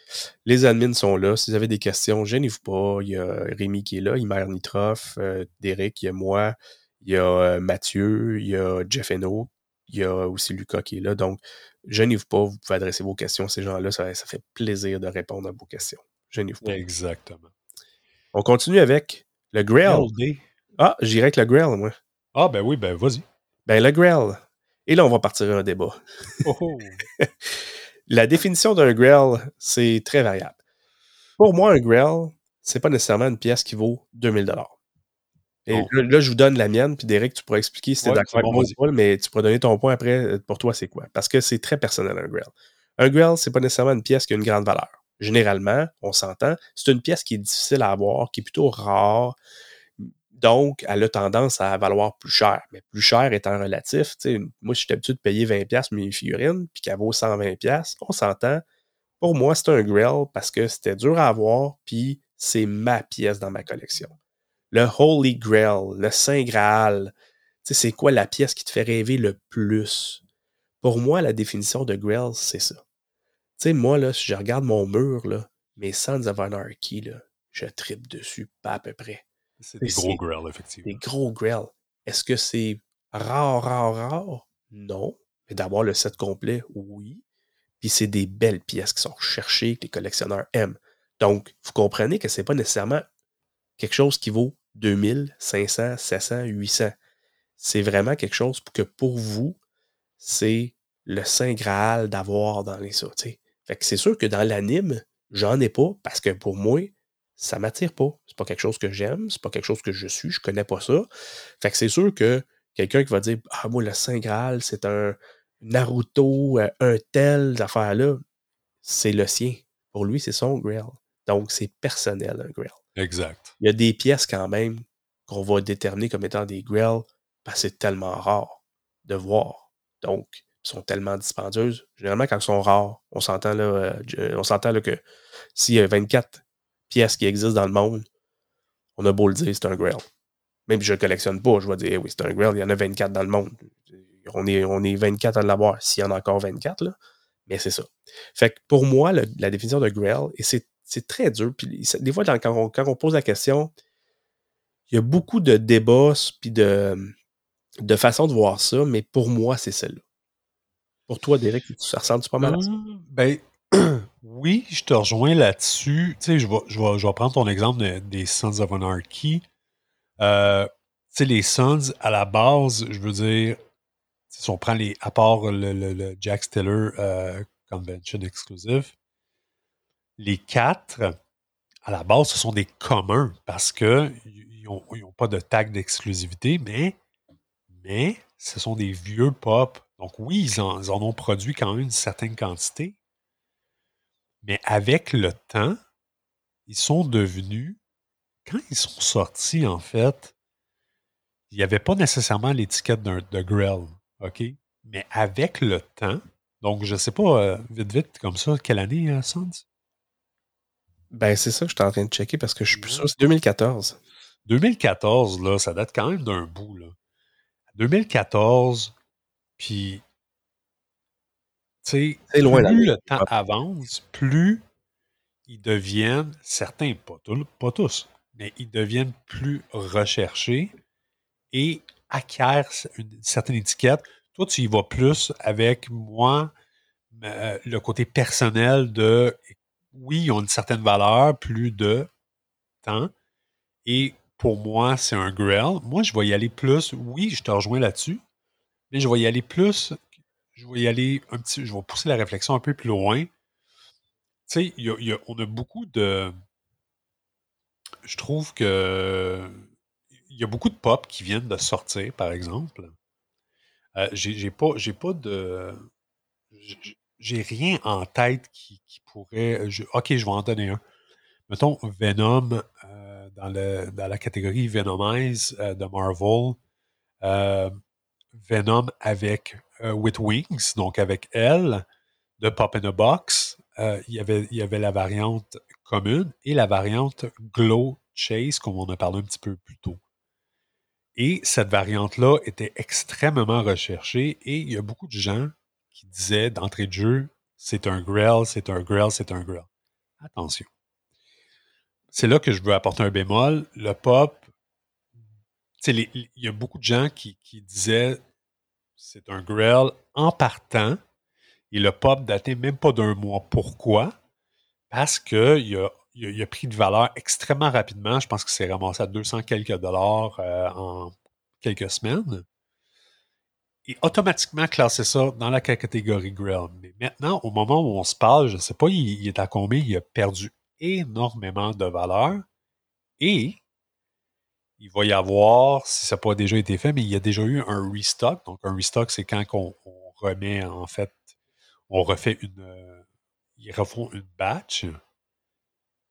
les admins sont là. Si vous avez des questions, gênez-vous pas. Il y a Rémi qui est là, Imer Nitroff, euh, Derek, il y a moi, il y a euh, Mathieu, il y a Jeff Eno, il y a aussi Lucas qui est là. Donc, gênez-vous pas, vous pouvez adresser vos questions à ces gens-là. Ça, ça, fait plaisir de répondre à vos questions. Gênez-vous pas. Exactement. On continue avec le Grail. Ah, j'irai avec le Grail, moi. Ah, ben oui, ben vas-y. Ben, le Grail. Et là, on va partir un débat. Oh, oh. (laughs) La définition d'un Grail, c'est très variable. Pour moi, un Grail, c'est pas nécessairement une pièce qui vaut 2000 Et là, je vous donne la mienne, puis Derek, tu pourras expliquer si tu es d'accord avec moi mais tu pourras donner ton point après. Euh, pour toi, c'est quoi? Parce que c'est très personnel, un Grail. Un Grail, c'est pas nécessairement une pièce qui a une grande valeur. Généralement, on s'entend, c'est une pièce qui est difficile à avoir, qui est plutôt rare, donc, elle a tendance à valoir plus cher. Mais plus cher étant relatif, moi, je suis habitué de payer 20$ mes figurines, puis qu'elle vaut 120$. On s'entend. Pour moi, c'est un grill parce que c'était dur à avoir, puis c'est ma pièce dans ma collection. Le Holy Grail, le Saint Graal, c'est quoi la pièce qui te fait rêver le plus? Pour moi, la définition de Grail, c'est ça. Moi, là, si je regarde mon mur, mes Sons of Anarchy, je tripe dessus, pas à peu près. C'est des gros grills, effectivement. Des gros grills. Est-ce que c'est rare, rare, rare? Non. Mais d'avoir le set complet, oui. Puis c'est des belles pièces qui sont recherchées, que les collectionneurs aiment. Donc, vous comprenez que ce n'est pas nécessairement quelque chose qui vaut 2000, 500, 700, 800. C'est vraiment quelque chose que pour vous, c'est le Saint Graal d'avoir dans les ça. Fait que c'est sûr que dans l'anime, j'en ai pas parce que pour moi, ça m'attire pas. C'est pas quelque chose que j'aime, c'est pas quelque chose que je suis, je connais pas ça. Fait que c'est sûr que quelqu'un qui va dire Ah, moi, le Saint Graal, c'est un Naruto, euh, un tel affaire-là, c'est le sien. Pour lui, c'est son Grail. Donc, c'est personnel, un Grail. Exact. Il y a des pièces quand même qu'on va déterminer comme étant des Grails parce que c'est tellement rare de voir. Donc, ils sont tellement dispendieuses. Généralement, quand ils sont rares, on s'entend là, euh, on s'entend là que s'il y a 24 pièces qui existent dans le monde, on a beau le dire, c'est un Grail. Même si je ne collectionne pas, je vais dire, eh oui, c'est un Grail, il y en a 24 dans le monde. On est, on est 24 à l'avoir, s'il y en a encore 24, là. Mais c'est ça. Fait que pour moi, la définition de Grail, et c'est, très dur, puis des fois, quand, on, pose la question, il y a beaucoup de débats, puis de, de façons de voir ça, mais pour moi, c'est celle-là. Pour toi, Derek, ça ressemble pas mal à ça? Ben, oui, je te rejoins là-dessus. Je vais, je, prendre ton exemple des Sons of Anarchy. Euh, les Sons, à la base, je veux dire, si on prend les, à part le, Jack Stiller euh, Convention Exclusive, les quatre, à la base, ce sont des communs parce qu'ils n'ont pas de tag d'exclusivité, mais, mais ce sont des vieux pop. Donc oui, ils en, ils en, ont produit quand même une certaine quantité, mais avec le temps, ils sont devenus, quand ils sont sortis, en fait, il n'y avait pas nécessairement l'étiquette de grill, OK? Mais avec le temps, donc je ne sais pas, euh, vite, vite, comme ça, quelle année, euh? Ben, c'est ça que je suis en train de checker parce que je suis plus sûr, c'est 2014. 2014, là, ça date quand même d'un bout, là. 2014, puis C'est loin, la plus le temps avance, plus ils deviennent, certains, pas, tous- pas tous, mais ils deviennent plus recherchés et acquièrent une certaine étiquette. Toi, tu y vas plus avec moi, euh, le côté personnel de oui, ils ont une certaine valeur, plus de temps. Et pour moi, c'est un grill. Moi, je vais y aller plus. Oui, je te rejoins là-dessus, mais je vais y aller plus. Je vais y aller un petit. Je vais pousser la réflexion un peu plus loin. Tu sais, y a- on a beaucoup de. Je trouve que. Il y a beaucoup de pop qui viennent de sortir, par exemple. Euh, j'ai pas, pas de. j'ai- rien en tête qui, qui pourrait. je- ok, je vais en donner un. Mettons Venom euh, dans, le, dans la catégorie Venomize euh, de Marvel. euh, Venom avec With Wings, donc avec elle, de Pop in a Box. Euh, il, y avait, y avait la variante commune et la variante Glow Chase, comme on a parlé un petit peu plus tôt. Et cette variante-là était extrêmement recherchée et il y a beaucoup de gens qui disaient d'entrée de jeu, c'est un grill, c'est un grill, c'est un grill. Attention. C'est là que je veux apporter un bémol. Le pop, il y a beaucoup de gens qui disaient c'est un grill en partant et le pop datait même pas d'un mois. Pourquoi? Parce qu'il a, il a, il a pris de valeur extrêmement rapidement. Je pense que c'est ramassé à 200 quelques dollars euh, en quelques semaines. Et automatiquement classé ça dans la catégorie grill. Mais maintenant, au moment où on se parle, je ne sais pas, il, il est à combien, il a perdu énormément de valeur. Et il va y avoir, si ça n'a pas déjà été fait, mais il y a déjà eu un restock. Donc, un restock, c'est quand on, remet, en fait, on refait une. euh, ils refont une batch.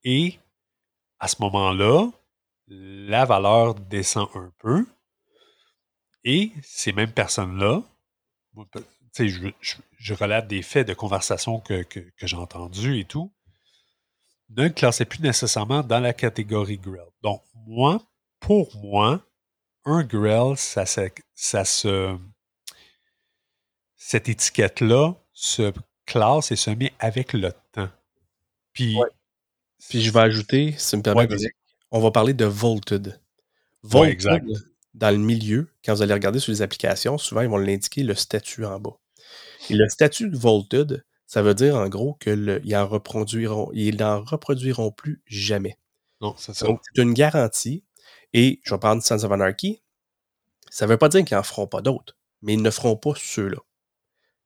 Et à ce moment-là, la valeur descend un peu. Et ces mêmes personnes-là, je, je- je relate des faits de conversations que, que- j'ai entendus et tout, ne classaient plus nécessairement dans la catégorie grill. Donc, moi, pour moi, un grill, ça, se- ça se. Cette étiquette-là se classe et se met avec le temps. Puis, Ouais. Puis je vais ajouter, si tu me Ouais. Derek, on va parler de Volted. Ouais, Volted, exact. dans le milieu, quand vous allez regarder sur les applications, souvent ils vont l'indiquer le statut en bas. Et le statut de Volted, ça veut dire en gros qu'ils en reproduiront, ils n'en reproduiront plus jamais. non, c'est ça. Donc, c'est une garantie. Et je vais prendre Sons of Anarchy. Ça ne veut pas dire qu'ils n'en feront pas d'autres, mais ils ne feront pas ceux-là.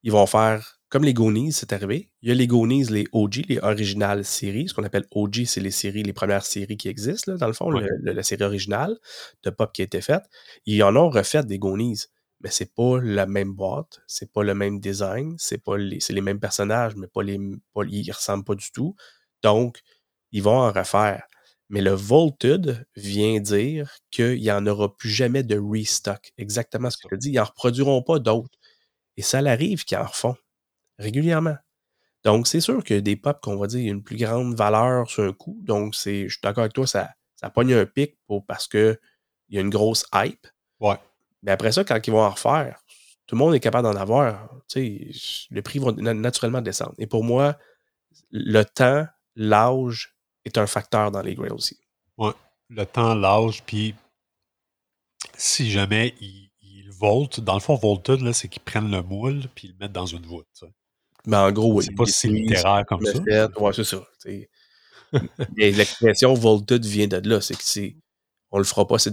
Ils vont faire comme les Goonies, c'est arrivé. Il y a les Goonies, les OG, les originales séries. Ce qu'on appelle OG, c'est les séries, les premières séries qui existent, là, dans le fond, Ouais. le- le- la série originale de pop qui a été faite. Ils en ont refait des Goonies, mais c'est pas la même boîte, c'est pas le même design, c'est pas les mêmes personnages, mais pas les, pas, ils ressemblent pas du tout. Donc, ils vont en refaire. Mais le Volted vient dire qu'il n'y en aura plus jamais de restock. Exactement ce que as dit. Ils n'en reproduiront pas d'autres. Et ça l'arrive qu'ils en refont régulièrement. Donc, c'est sûr que des pop qu'on va dire une plus grande valeur sur un coup. Donc, c'est, je suis d'accord avec toi, ça, ça pogne un pic pour, parce qu'il y a une grosse hype. Ouais. Mais après ça, quand ils vont en refaire, tout le monde est capable d'en avoir. Le prix va na- naturellement descendre. Et pour moi, le temps, l'âge est un facteur dans les grails aussi. le temps, l'âge, puis si jamais ils, ils voltent, dans le fond, volted, là, c'est qu'ils prennent le moule puis ils le mettent dans une voûte. Mais en gros, oui. C'est pas si littéraire comme le ça. Ouais, c'est ça. l'expression volted vient de là. C'est que c'est. On le fera pas, c'est,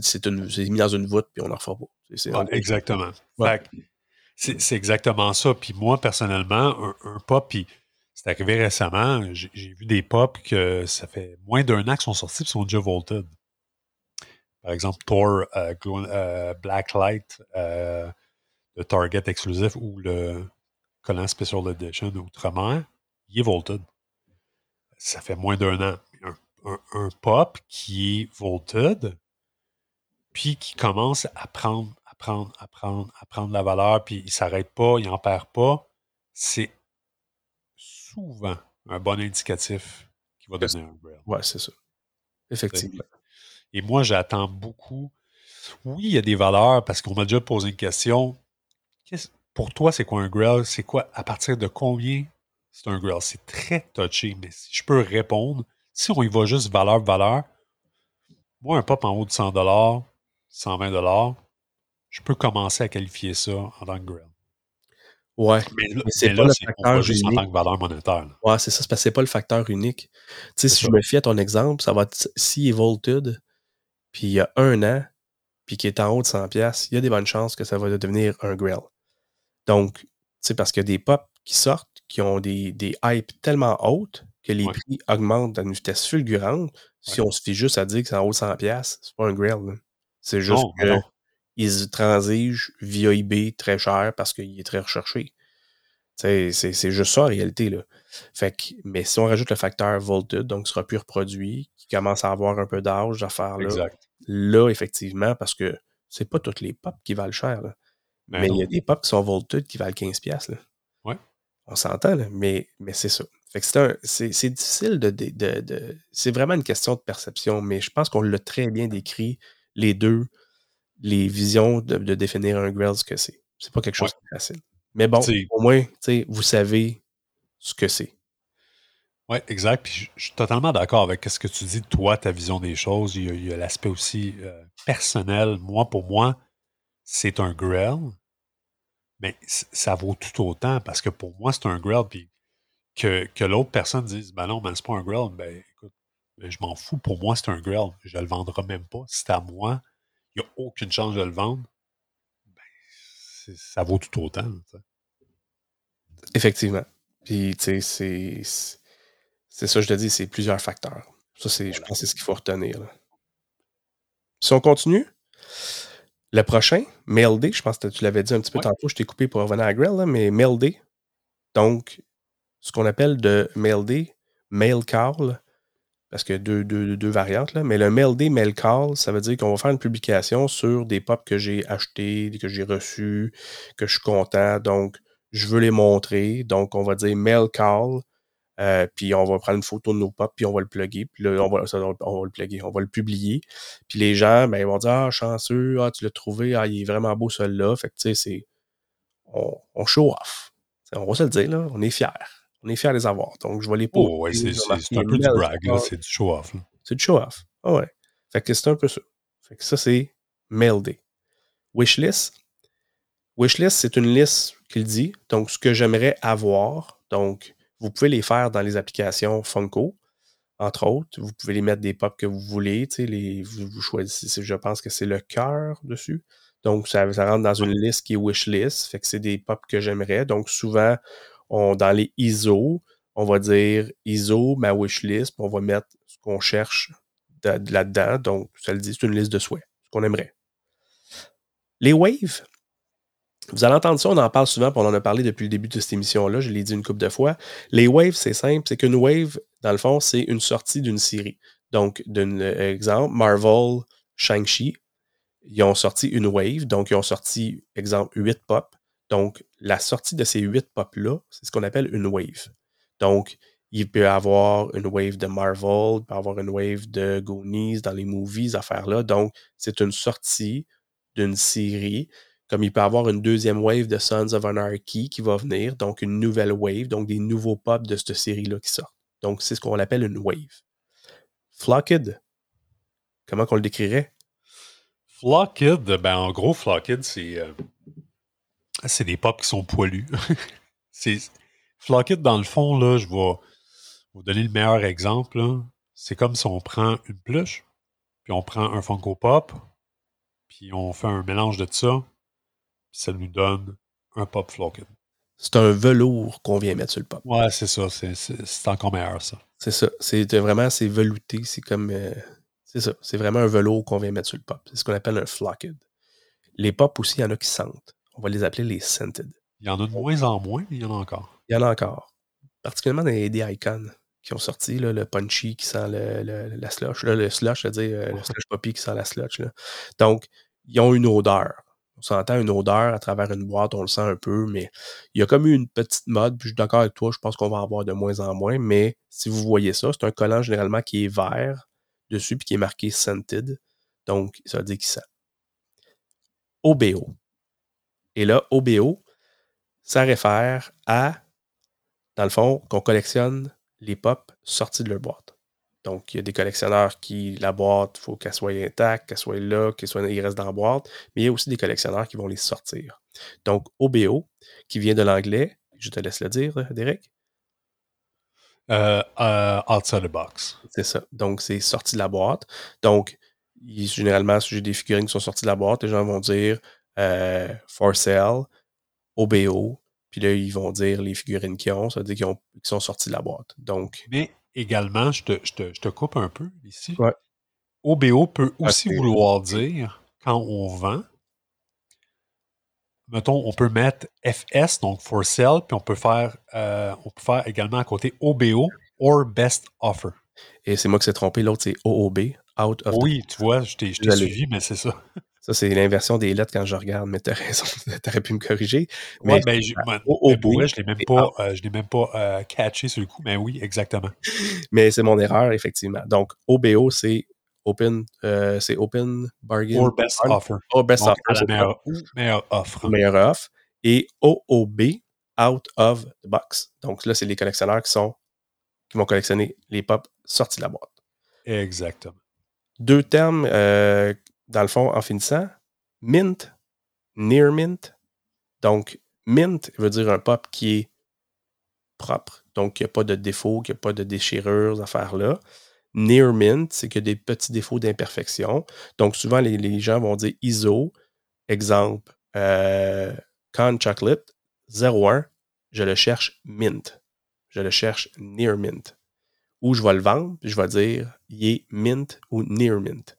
mis dans une voûte, puis on n'en refera pas. Ouais, exactement. Ouais. C'est exactement ça. Puis moi, personnellement, un, un pop, puis c'est arrivé récemment, j'ai vu des pop que ça fait moins d'un an qu'ils sont sortis et sont déjà volted. Par exemple, Thor euh, euh, Blacklight euh, de Target exclusif ou le collant Special Edition Outre-mer, il est volted. Ça fait moins d'un an. Un, un- un pop qui est volted, puis qui commence à prendre, à prendre, à prendre, à prendre la valeur, puis il ne s'arrête pas, il n'en perd pas, c'est souvent un bon indicatif qui va donner un grail. Ouais, c'est ça. Effectivement. Et moi, j'attends beaucoup. Oui, il y a des valeurs parce qu'on m'a déjà posé une question. Pour toi, c'est quoi un grill? C'est quoi, à partir de combien c'est un grill? C'est très touché, mais si je peux répondre, si on y va juste valeur-valeur, moi, un pop en haut de 100 120 je peux commencer à qualifier ça en tant que grill. Ouais. Mais, là, c'est pas le facteur juste en tant que valeur monétaire. Ouais, c'est ça, c'est que pas le facteur unique. Tu sais, si je me fie à ton exemple, ça va être si est vaulted, puis il y a un an, puis qui est en haut de 100$, il y a des bonnes chances que ça va devenir un grill. Donc, tu sais, parce qu'il y a des pops qui sortent, qui ont des, des hypes tellement hautes que les prix augmentent à une vitesse fulgurante. Si on se fie juste à dire que c'est en haut de 100$, c'est pas un grill. C'est juste qu'ils transigent via eBay très cher parce qu'il est très recherché. C'est juste ça en réalité. Là. Fait que, mais si on rajoute le facteur voltage, donc ce sera plus reproduit, qui commence à avoir un peu d'âge à faire là, là, effectivement, parce que c'est pas toutes les pop qui valent cher. Là. Ben mais il y a des pop qui sont voltage qui valent 15$. Là. Ouais. On s'entend, mais, mais c'est ça. Fait que c'est difficile de. de, c'est vraiment une question de perception, mais je pense qu'on l'a très bien décrit, les deux, les visions de, définir un grill, ce que c'est. C'est pas quelque chose de facile. Mais bon, au moins, vous savez ce que c'est. Oui, exact. Puis je, suis totalement d'accord avec ce que tu dis, toi, ta vision des choses. Il y a, l'aspect aussi euh, personnel. Moi, pour moi, c'est un grill, mais ça vaut tout autant parce que pour moi, c'est un grill. Puis que, que l'autre personne dise, ben non, mais c'est pas un grill, ben écoute, ben, je m'en fous. Pour moi, c'est un grill. Je le vendrai même pas. C'est à moi, il n'y a aucune chance de le vendre. Ben, ça vaut tout autant. Effectivement. Puis, tu sais, c'est. C'est ça, je te dis, c'est plusieurs facteurs. Ça, c'est, je pense que c'est ce qu'il faut retenir. Si on continue, le prochain, Mail Day, je pense que tu l'avais dit un petit peu tantôt, je t'ai coupé pour revenir à Grill, là, mais Mail Day, donc ce qu'on appelle de Mail Day, Mail Call, parce y a deux, deux, variantes, là, mais le Mail Day, Mail Call, ça veut dire qu'on va faire une publication sur des pops que j'ai achetés, que j'ai reçus, que je suis content, donc je veux les montrer. Donc, on va dire Mail Call, euh, puis on va prendre une photo de nos pops, puis on va le plugger. Puis on va, on va le plugger, on va le publier. Puis les gens, ben, ils vont dire Ah, chanceux, ah, tu l'as trouvé, ah, il est vraiment beau celui-là. Fait que tu sais, c'est. On, on, show off. on va se le dire, là, on est fiers. On est fiers de les avoir. Donc, je vais les poser. Oh, ouais, c'est un peu du brag, là. C'est du show-off. C'est du show-off. Ah ouais. Fait que c'est un peu ça. Fait que ça, c'est Mail Day. Wishlist. Wishlist, c'est une liste qu'il dit. Donc, ce que j'aimerais avoir. Donc, vous pouvez les faire dans les applications Funko, entre autres. Vous pouvez les mettre des pops que vous voulez. Les, vous, choisissez, je pense que c'est le cœur dessus. Donc, ça, rentre dans une liste qui est wishlist. Fait que c'est des pops que j'aimerais. Donc, souvent, dans les ISO, on va dire ISO, ma wishlist, on va mettre ce qu'on cherche là-dedans. Donc, ça le dit, c'est une liste de souhaits, ce qu'on aimerait. Les waves, vous allez entendre ça, on en parle souvent, on en a parlé depuis le début de cette émission-là, je l'ai dit une couple de fois. Les waves, c'est simple, c'est qu'une wave, dans le fond, c'est une sortie d'une série. Donc, d'un exemple, Marvel, Shang-Chi, ils ont sorti une wave, donc ils ont sorti, exemple, 8 pop. Donc, la sortie de ces 8 pop-là, c'est ce qu'on appelle une wave. Donc, il peut y avoir une wave de Marvel, il peut y avoir une wave de Goonies dans les movies, affaires-là. Donc, c'est une sortie d'une série comme il peut y avoir une deuxième wave de Sons of Anarchy qui va venir, donc une nouvelle wave, donc des nouveaux pops de cette série-là qui sortent. Donc, c'est ce qu'on appelle une wave. Flocked, comment qu'on le décrirait? Flocked, ben en gros, Flocked, c'est euh, c'est des pops qui sont poilus. (laughs) c'est Flocked, dans le fond, là, je vais vous donner le meilleur exemple. C'est comme si on prend une pluche, puis on prend un Funko Pop, puis on fait un mélange de ça, ça nous donne un pop flocken. C'est un velours qu'on vient mettre sur le pop. Ouais, c'est ça. C'est encore meilleur, ça. C'est ça. C'est vraiment, c'est velouté. C'est comme. Euh, c'est ça. C'est vraiment un velours qu'on vient mettre sur le pop. C'est ce qu'on appelle un flocked. Les pop aussi, il y en a qui sentent. On va les appeler les scented. Il y en a de moins en moins, mais il y en a encore. Il y en a encore. Particulièrement des, des icons qui ont sorti, là, le punchy qui sent le, la slush, le slush, c'est-à-dire le slush poppy qui sent la slush. Donc, ils ont une odeur. On s'entend une odeur à travers une boîte, on le sent un peu, mais il y a comme eu une petite mode, puis je suis d'accord avec toi, je pense qu'on va en avoir de moins en moins, mais si vous voyez ça, c'est un collant généralement qui est vert dessus, puis qui est marqué Scented, donc ça veut dire qu'il sent. OBO. Et là, OBO, ça réfère à, dans le fond, qu'on collectionne les pop sortis de leur boîte. Donc, il y a des collectionneurs qui, la boîte, il faut qu'elle soit intacte, qu'elle soit là, qu'elle soit, il reste dans la boîte, mais il y a aussi des collectionneurs qui vont les sortir. Donc, OBO, qui vient de l'anglais, je te laisse le dire, Derek. Euh, euh, outside the box. C'est ça. Donc, c'est sorti de la boîte. Donc, généralement, si j'ai des figurines qui sont sorties de la boîte, les gens vont dire euh, for sale, OBO, puis là, ils vont dire les figurines qu'ils ont, ça veut dire qu'ils, sont sortis de la boîte. Donc. Mais également, je te, je te, coupe un peu ici. Ouais. OBO peut aussi vouloir dire, quand on vend, mettons, on peut mettre FS, donc for sale, puis on peut faire, euh, on peut faire également à côté OBO, or best offer. Et c'est moi qui s'est trompé, l'autre c'est OOB, out of. Oui, tu vois, je t'ai suivi, mais c'est ça. Ça, c'est l'inversion des lettres quand je regarde, mais tu as raison, (laughs) tu aurais pu me corriger. Oui, ben, je, je ne l'ai même pas, euh, je même pas euh, catché sur le coup, mais oui, exactement. (laughs) mais c'est mon erreur, effectivement. Donc, OBO, c'est Open, euh, c'est Open Bargain. Or Best Offer. Or Best Offer. Meilleure, meilleure, offre. Meilleure offre. Et OOB, Out of the Box. Donc là, c'est les collectionneurs qui sont qui vont collectionner les pop sortis de la boîte. Exactement. Deux termes dans le fond, en finissant, mint, near mint. Donc, mint veut dire un pop qui est propre, donc il n'y a pas de défaut, qu'il n'y a pas de déchirures, affaires là. Near mint, c'est a des petits défauts d'imperfection. Donc, souvent, les, gens vont dire ISO, exemple, euh, Con Chocolate 01, je le cherche mint. Je le cherche near mint. Ou je vais le vendre, je vais dire, il est mint ou near mint.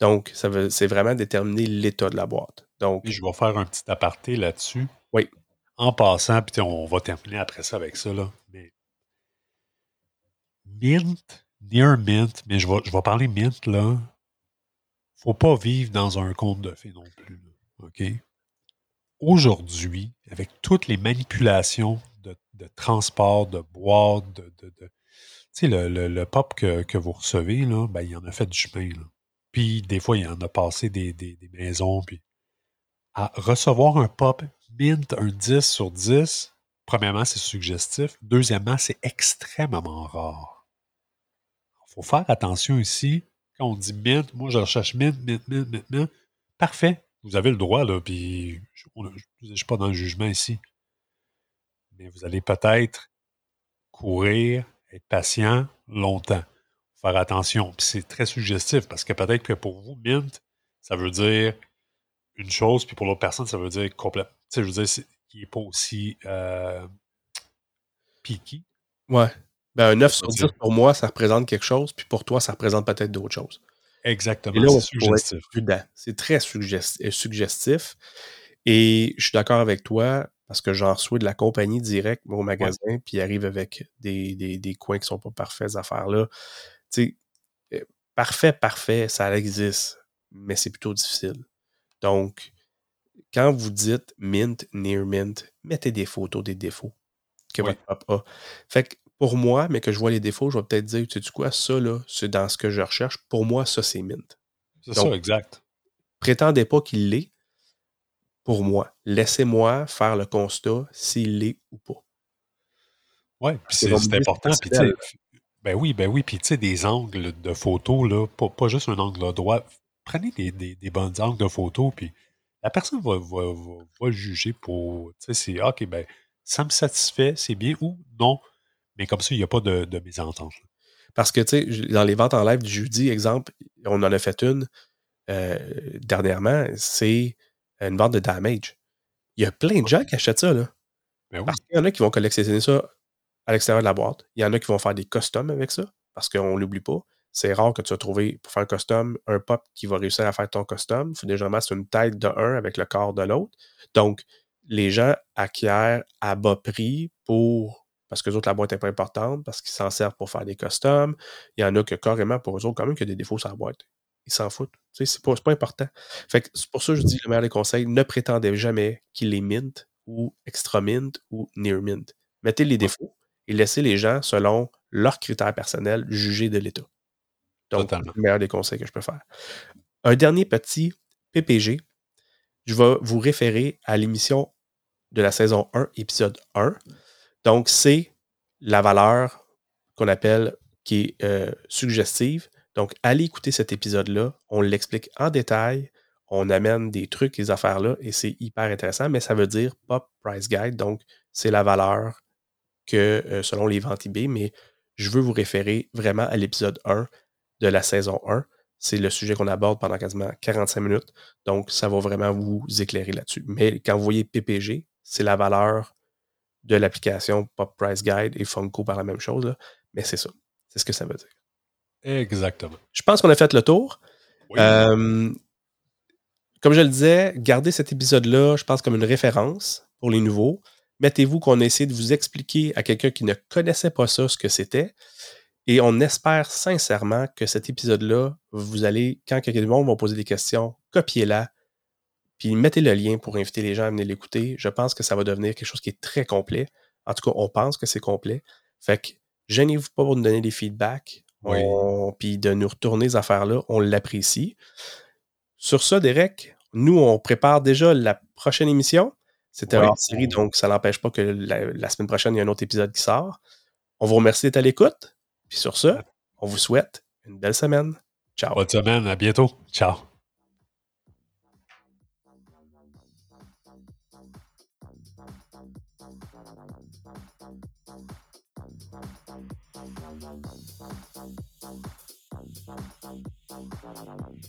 Donc, c'est vraiment déterminer l'état de la boîte. Donc, je vais faire un petit aparté là-dessus. Oui. En passant, puis on va terminer après ça avec ça. Là. Mais mint, near mint, mais je vais, je vais parler mint, là. Faut pas vivre dans un conte de fées non plus. OK? Aujourd'hui, avec toutes les manipulations de, transport, de boîtes, de, tu sais, le, le, pop que, que, vous recevez, là, ben, il en a fait du chemin. Là. Puis des fois, il y en a passé des, maisons. À recevoir un pop mint, un 10 sur 10, premièrement, c'est suggestif. Deuxièmement, c'est extrêmement rare. Il faut faire attention ici. Quand on dit mint, moi je recherche mint, mint, mint, mint, mint. Parfait. Vous avez le droit, là, puis je ne suis pas dans le jugement ici. Mais vous allez peut-être courir, être patient longtemps faire attention. Puis c'est très suggestif parce que peut-être que pour vous, mint, ça veut dire une chose, puis pour l'autre personne, ça veut dire complètement. Tu sais, je veux dire, il n'est pas aussi euh, piqué. Ouais. Ben, un 9 sur 10 pour moi, ça représente quelque chose, puis pour toi, ça représente peut-être d'autres choses. Exactement. C'est suggestif. C'est très euh, suggestif. Et je suis d'accord avec toi parce que j'en reçois de la compagnie direct au magasin, puis ils arrivent avec des, des, des, coins qui sont pas parfaits, ces affaires-là sais, euh, parfait, parfait, ça existe, mais c'est plutôt difficile. Donc, quand vous dites mint, near mint, mettez des photos des défauts que votre a. Fait que pour moi, mais que je vois les défauts, je vais peut-être dire, tu sais quoi, ça, là, c'est dans ce que je recherche. Pour moi, ça, c'est mint. C'est ça, exact. Prétendez pas qu'il l'est. Pour moi, laissez-moi faire le constat s'il l'est ou pas. Oui, puis c'est important. Puis, ben oui, ben oui. Puis, tu sais, des angles de photos, là, pas, pas juste un angle droit. Prenez des, des, des bons angles de photos, puis la personne va, va, va, juger pour. Tu sais, c'est OK, ben, ça me satisfait, c'est bien ou non. Mais comme ça, il n'y a pas de, de mésentente. Parce que, tu sais, dans les ventes en live du jeudi, exemple, on en a fait une euh, dernièrement, c'est une vente de damage. Il y a plein de gens qui achètent ça, là. Ben oui. Parce qu'il y en a qui vont collectionner ça à l'extérieur de la boîte. Il y en a qui vont faire des customs avec ça, parce qu'on ne l'oublie pas. C'est rare que tu vas trouver, pour faire un custom, un pop qui va réussir à faire ton custom. Il faut déjà mettre une tête de un avec le corps de l'autre. Donc, les gens acquièrent à bas prix pour parce que les autres, la boîte n'est pas importante, parce qu'ils s'en servent pour faire des customs. Il y en a que carrément, pour eux autres, quand même, qu'il y a des défauts sur la boîte. Ils s'en foutent. Tu sais, c'est pas, pas important. Fait c'est pour ça que je dis le meilleur des conseils, ne prétendez jamais qu'il est mint ou extra mint ou near mint. Mettez les défauts, et laisser les gens, selon leurs critères personnels, juger de l'état. Donc, c'est le meilleur des conseils que je peux faire. Un dernier petit PPG. Je vais vous référer à l'émission de la saison 1, épisode 1. Donc, c'est la valeur qu'on appelle qui est euh, suggestive. Donc, allez écouter cet épisode-là. On l'explique en détail. On amène des trucs, des affaires-là, et c'est hyper intéressant, mais ça veut dire Pop Price Guide. Donc, c'est la valeur que euh, selon les ventes eBay, mais je veux vous référer vraiment à l'épisode 1 de la saison 1. C'est le sujet qu'on aborde pendant quasiment 45 minutes. Donc, ça va vraiment vous éclairer là-dessus. Mais quand vous voyez PPG, c'est la valeur de l'application Pop Price Guide et Funko par la même chose. Mais c'est ça. C'est ce que ça veut dire. Exactement. Je pense qu'on a fait le tour. Euh, comme je le disais, gardez cet épisode-là, je pense, comme une référence pour les nouveaux. Mettez-vous qu'on essaie de vous expliquer à quelqu'un qui ne connaissait pas ça ce que c'était. Et on espère sincèrement que cet épisode-là, vous allez, quand quelqu'un de monde va poser des questions, copiez-la, puis mettez le lien pour inviter les gens à venir l'écouter. Je pense que ça va devenir quelque chose qui est très complet. En tout cas, on pense que c'est complet. Fait que gênez-vous pas pour nous donner des feedbacks. Puis de nous retourner ces affaires-là, on l'apprécie. Sur ça, Derek, nous, on prépare déjà la prochaine émission. C'était hors série, donc ça n'empêche pas que la, semaine prochaine, il y a un autre épisode qui sort. On vous remercie d'être à l'écoute. Puis sur ça, on vous souhaite une belle semaine. Ciao. Bonne semaine. À bientôt. Ciao.